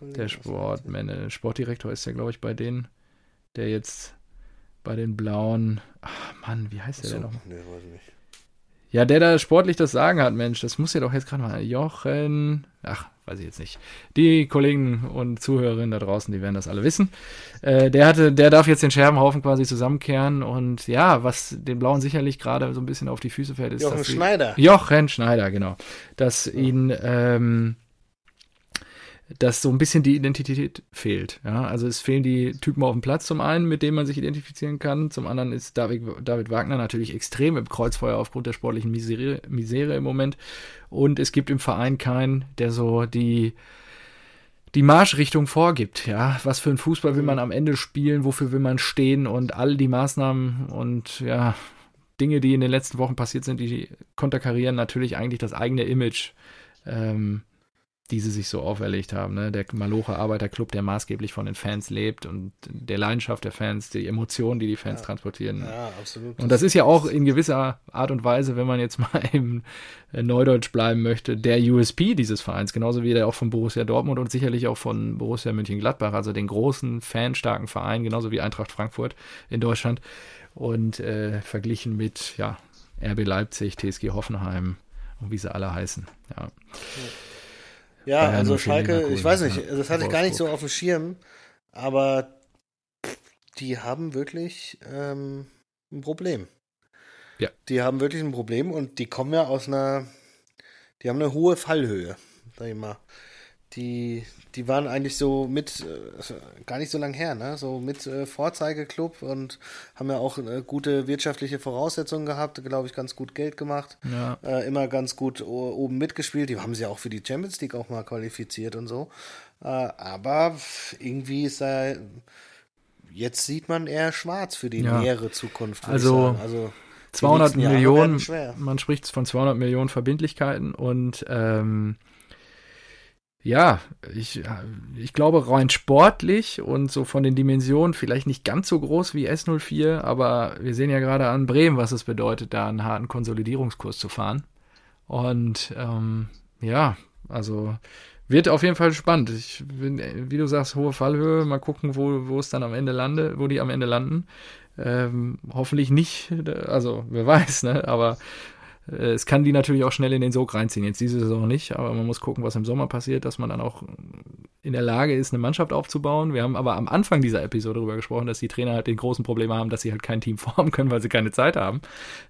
der Sportmanager, Sportdirektor ist ja, glaube ich, bei denen, der jetzt bei den Blauen. Ach Mann, wie heißt der so, denn noch? Nee, weiß ich nicht. Ja, der da sportlich das Sagen hat, Mensch, das muss ja doch jetzt gerade mal. Jochen. Ach, weiß ich jetzt nicht. Die Kollegen und Zuhörerinnen da draußen, die werden das alle wissen. Äh, der hatte, der darf jetzt den Scherbenhaufen quasi zusammenkehren und ja, was den Blauen sicherlich gerade so ein bisschen auf die Füße fällt, ist. Jochen Schneider. Jochen Schneider, genau. Dass ihn ähm, dass so ein bisschen die Identität fehlt. Ja? Also es fehlen die Typen auf dem Platz zum einen, mit denen man sich identifizieren kann. Zum anderen ist David, David Wagner natürlich extrem im Kreuzfeuer aufgrund der sportlichen Misere, Misere im Moment. Und es gibt im Verein keinen, der so die die Marschrichtung vorgibt, ja, was für ein Fußball will man am Ende spielen, wofür will man stehen und all die Maßnahmen und ja, Dinge, die in den letzten Wochen passiert sind, die konterkarieren natürlich eigentlich das eigene Image. Ähm, die sie sich so auferlegt haben. Ne? Der Malocher Arbeiterclub, der maßgeblich von den Fans lebt und der Leidenschaft der Fans, die Emotionen, die die Fans ja. transportieren. Ja, absolut. Und das ist ja auch in gewisser Art und Weise, wenn man jetzt [LAUGHS] mal im Neudeutsch bleiben möchte, der USP dieses Vereins, genauso wie der auch von Borussia Dortmund und sicherlich auch von Borussia Mönchengladbach, also den großen, fanstarken Verein, genauso wie Eintracht Frankfurt in Deutschland. Und äh, verglichen mit ja, RB Leipzig, TSG Hoffenheim und wie sie alle heißen. Ja. ja. Ja, Bayern also Schalke, ich weiß nicht, das hatte ich gar nicht so auf dem Schirm, aber die haben wirklich ähm, ein Problem. Ja. Die haben wirklich ein Problem und die kommen ja aus einer, die haben eine hohe Fallhöhe, sag ich mal die, die waren eigentlich so mit, äh, gar nicht so lang her, ne? So mit äh, Vorzeigeklub und haben ja auch äh, gute wirtschaftliche Voraussetzungen gehabt, glaube ich, ganz gut Geld gemacht. Ja. Äh, immer ganz gut oben mitgespielt. Die haben sie auch für die Champions League auch mal qualifiziert und so. Äh, aber irgendwie ist da, jetzt sieht man eher schwarz für die ja. nähere Zukunft. Also, also 200 Millionen, man spricht von 200 Millionen Verbindlichkeiten und ähm, ja, ich, ich glaube rein sportlich und so von den Dimensionen vielleicht nicht ganz so groß wie S04, aber wir sehen ja gerade an Bremen, was es bedeutet, da einen harten Konsolidierungskurs zu fahren. Und ähm, ja, also wird auf jeden Fall spannend. Ich bin, wie du sagst, hohe Fallhöhe. Mal gucken, wo, wo es dann am Ende lande, wo die am Ende landen. Ähm, hoffentlich nicht, also wer weiß, ne? Aber äh, es kann die natürlich auch schnell in den Sog reinziehen. Jetzt diese Saison nicht, aber man muss gucken, was im Sommer passiert, dass man dann auch in der Lage ist, eine Mannschaft aufzubauen. Wir haben aber am Anfang dieser Episode darüber gesprochen, dass die Trainer halt den großen Problem haben, dass sie halt kein Team [LAUGHS] formen können, weil sie keine Zeit haben.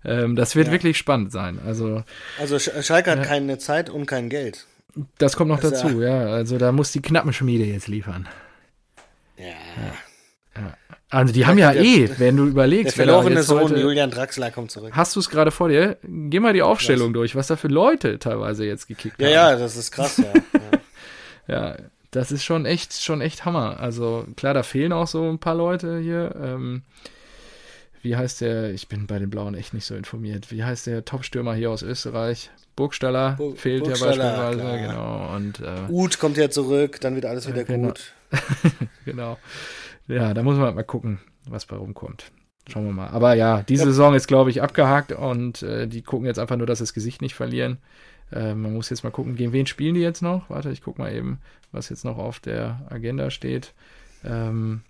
Ähm, das wird ja. wirklich spannend sein. Also, also Schalke hat keine Zeit und kein Geld. Das kommt noch das dazu, ja. ja. Also da muss die Knappenschmiede jetzt liefern. Ja. ja. Also die haben ja der, eh, wenn du überlegst. Der verlorene Sohn heute, Julian Draxler kommt zurück. Hast du es gerade vor dir? Geh mal die Aufstellung was? durch, was da für Leute teilweise jetzt gekickt ja, haben. Ja, ja, das ist krass, [LAUGHS] ja. ja. das ist schon echt, schon echt Hammer. Also klar, da fehlen auch so ein paar Leute hier. Ähm, wie heißt der? Ich bin bei den Blauen echt nicht so informiert. Wie heißt der Topstürmer hier aus Österreich? Burgstaller Bu fehlt Burgstaller, ja beispielsweise, klar. genau. Und äh, Uth kommt ja zurück, dann wird alles wieder genau. gut. [LAUGHS] genau. Ja, da muss man mal gucken, was bei rumkommt. Schauen wir mal. Aber ja, die ja. Saison ist, glaube ich, abgehakt und äh, die gucken jetzt einfach nur, dass sie das Gesicht nicht verlieren. Äh, man muss jetzt mal gucken, gegen wen spielen die jetzt noch? Warte, ich gucke mal eben, was jetzt noch auf der Agenda steht. Ähm,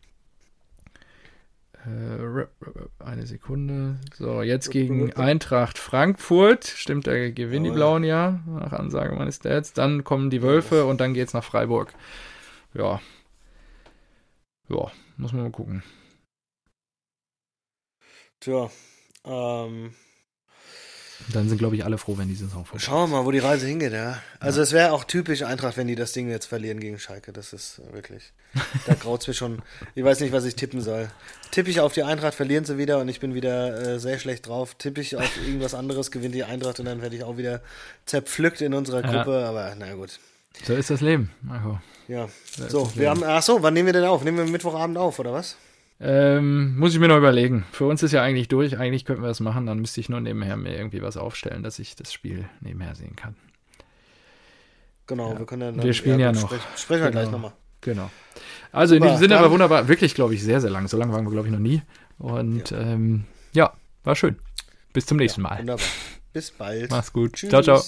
äh, eine Sekunde. So, jetzt gegen Eintracht Frankfurt. Stimmt, da gewinnen die Blauen ja, nach Ansage meines Dads. Dann kommen die Wölfe und dann geht's nach Freiburg. Ja. Ja, muss man mal gucken. Tja, ähm. Dann sind, glaube ich, alle froh, wenn die Saison vorbei Schauen wir mal, wo die Reise hingeht, ja. Also, ja. es wäre auch typisch Eintracht, wenn die das Ding jetzt verlieren gegen Schalke. Das ist wirklich. Da graut es mir schon. Ich weiß nicht, was ich tippen soll. Tippe ich auf die Eintracht, verlieren sie wieder und ich bin wieder äh, sehr schlecht drauf. Tippe ich auf irgendwas anderes, gewinnt die Eintracht und dann werde ich auch wieder zerpflückt in unserer Gruppe. Ja. Aber na gut. So ist das Leben, Marco. Ja. So, wir haben, ach so, wann nehmen wir denn auf? Nehmen wir Mittwochabend auf, oder was? Ähm, muss ich mir noch überlegen. Für uns ist ja eigentlich durch. Eigentlich könnten wir das machen. Dann müsste ich nur nebenher mir irgendwie was aufstellen, dass ich das Spiel nebenher sehen kann. Genau, ja. wir können dann. Wir spielen ja, ja noch. Sprech, sprechen wir genau. gleich nochmal. Genau. Also in Super, diesem Sinne war wunderbar. Wirklich, glaube ich, sehr, sehr lang. So lange waren wir, glaube ich, noch nie. Und ja. Ähm, ja, war schön. Bis zum nächsten Mal. Wunderbar. Bis bald. Mach's gut. Tschüss. Ciao, ciao.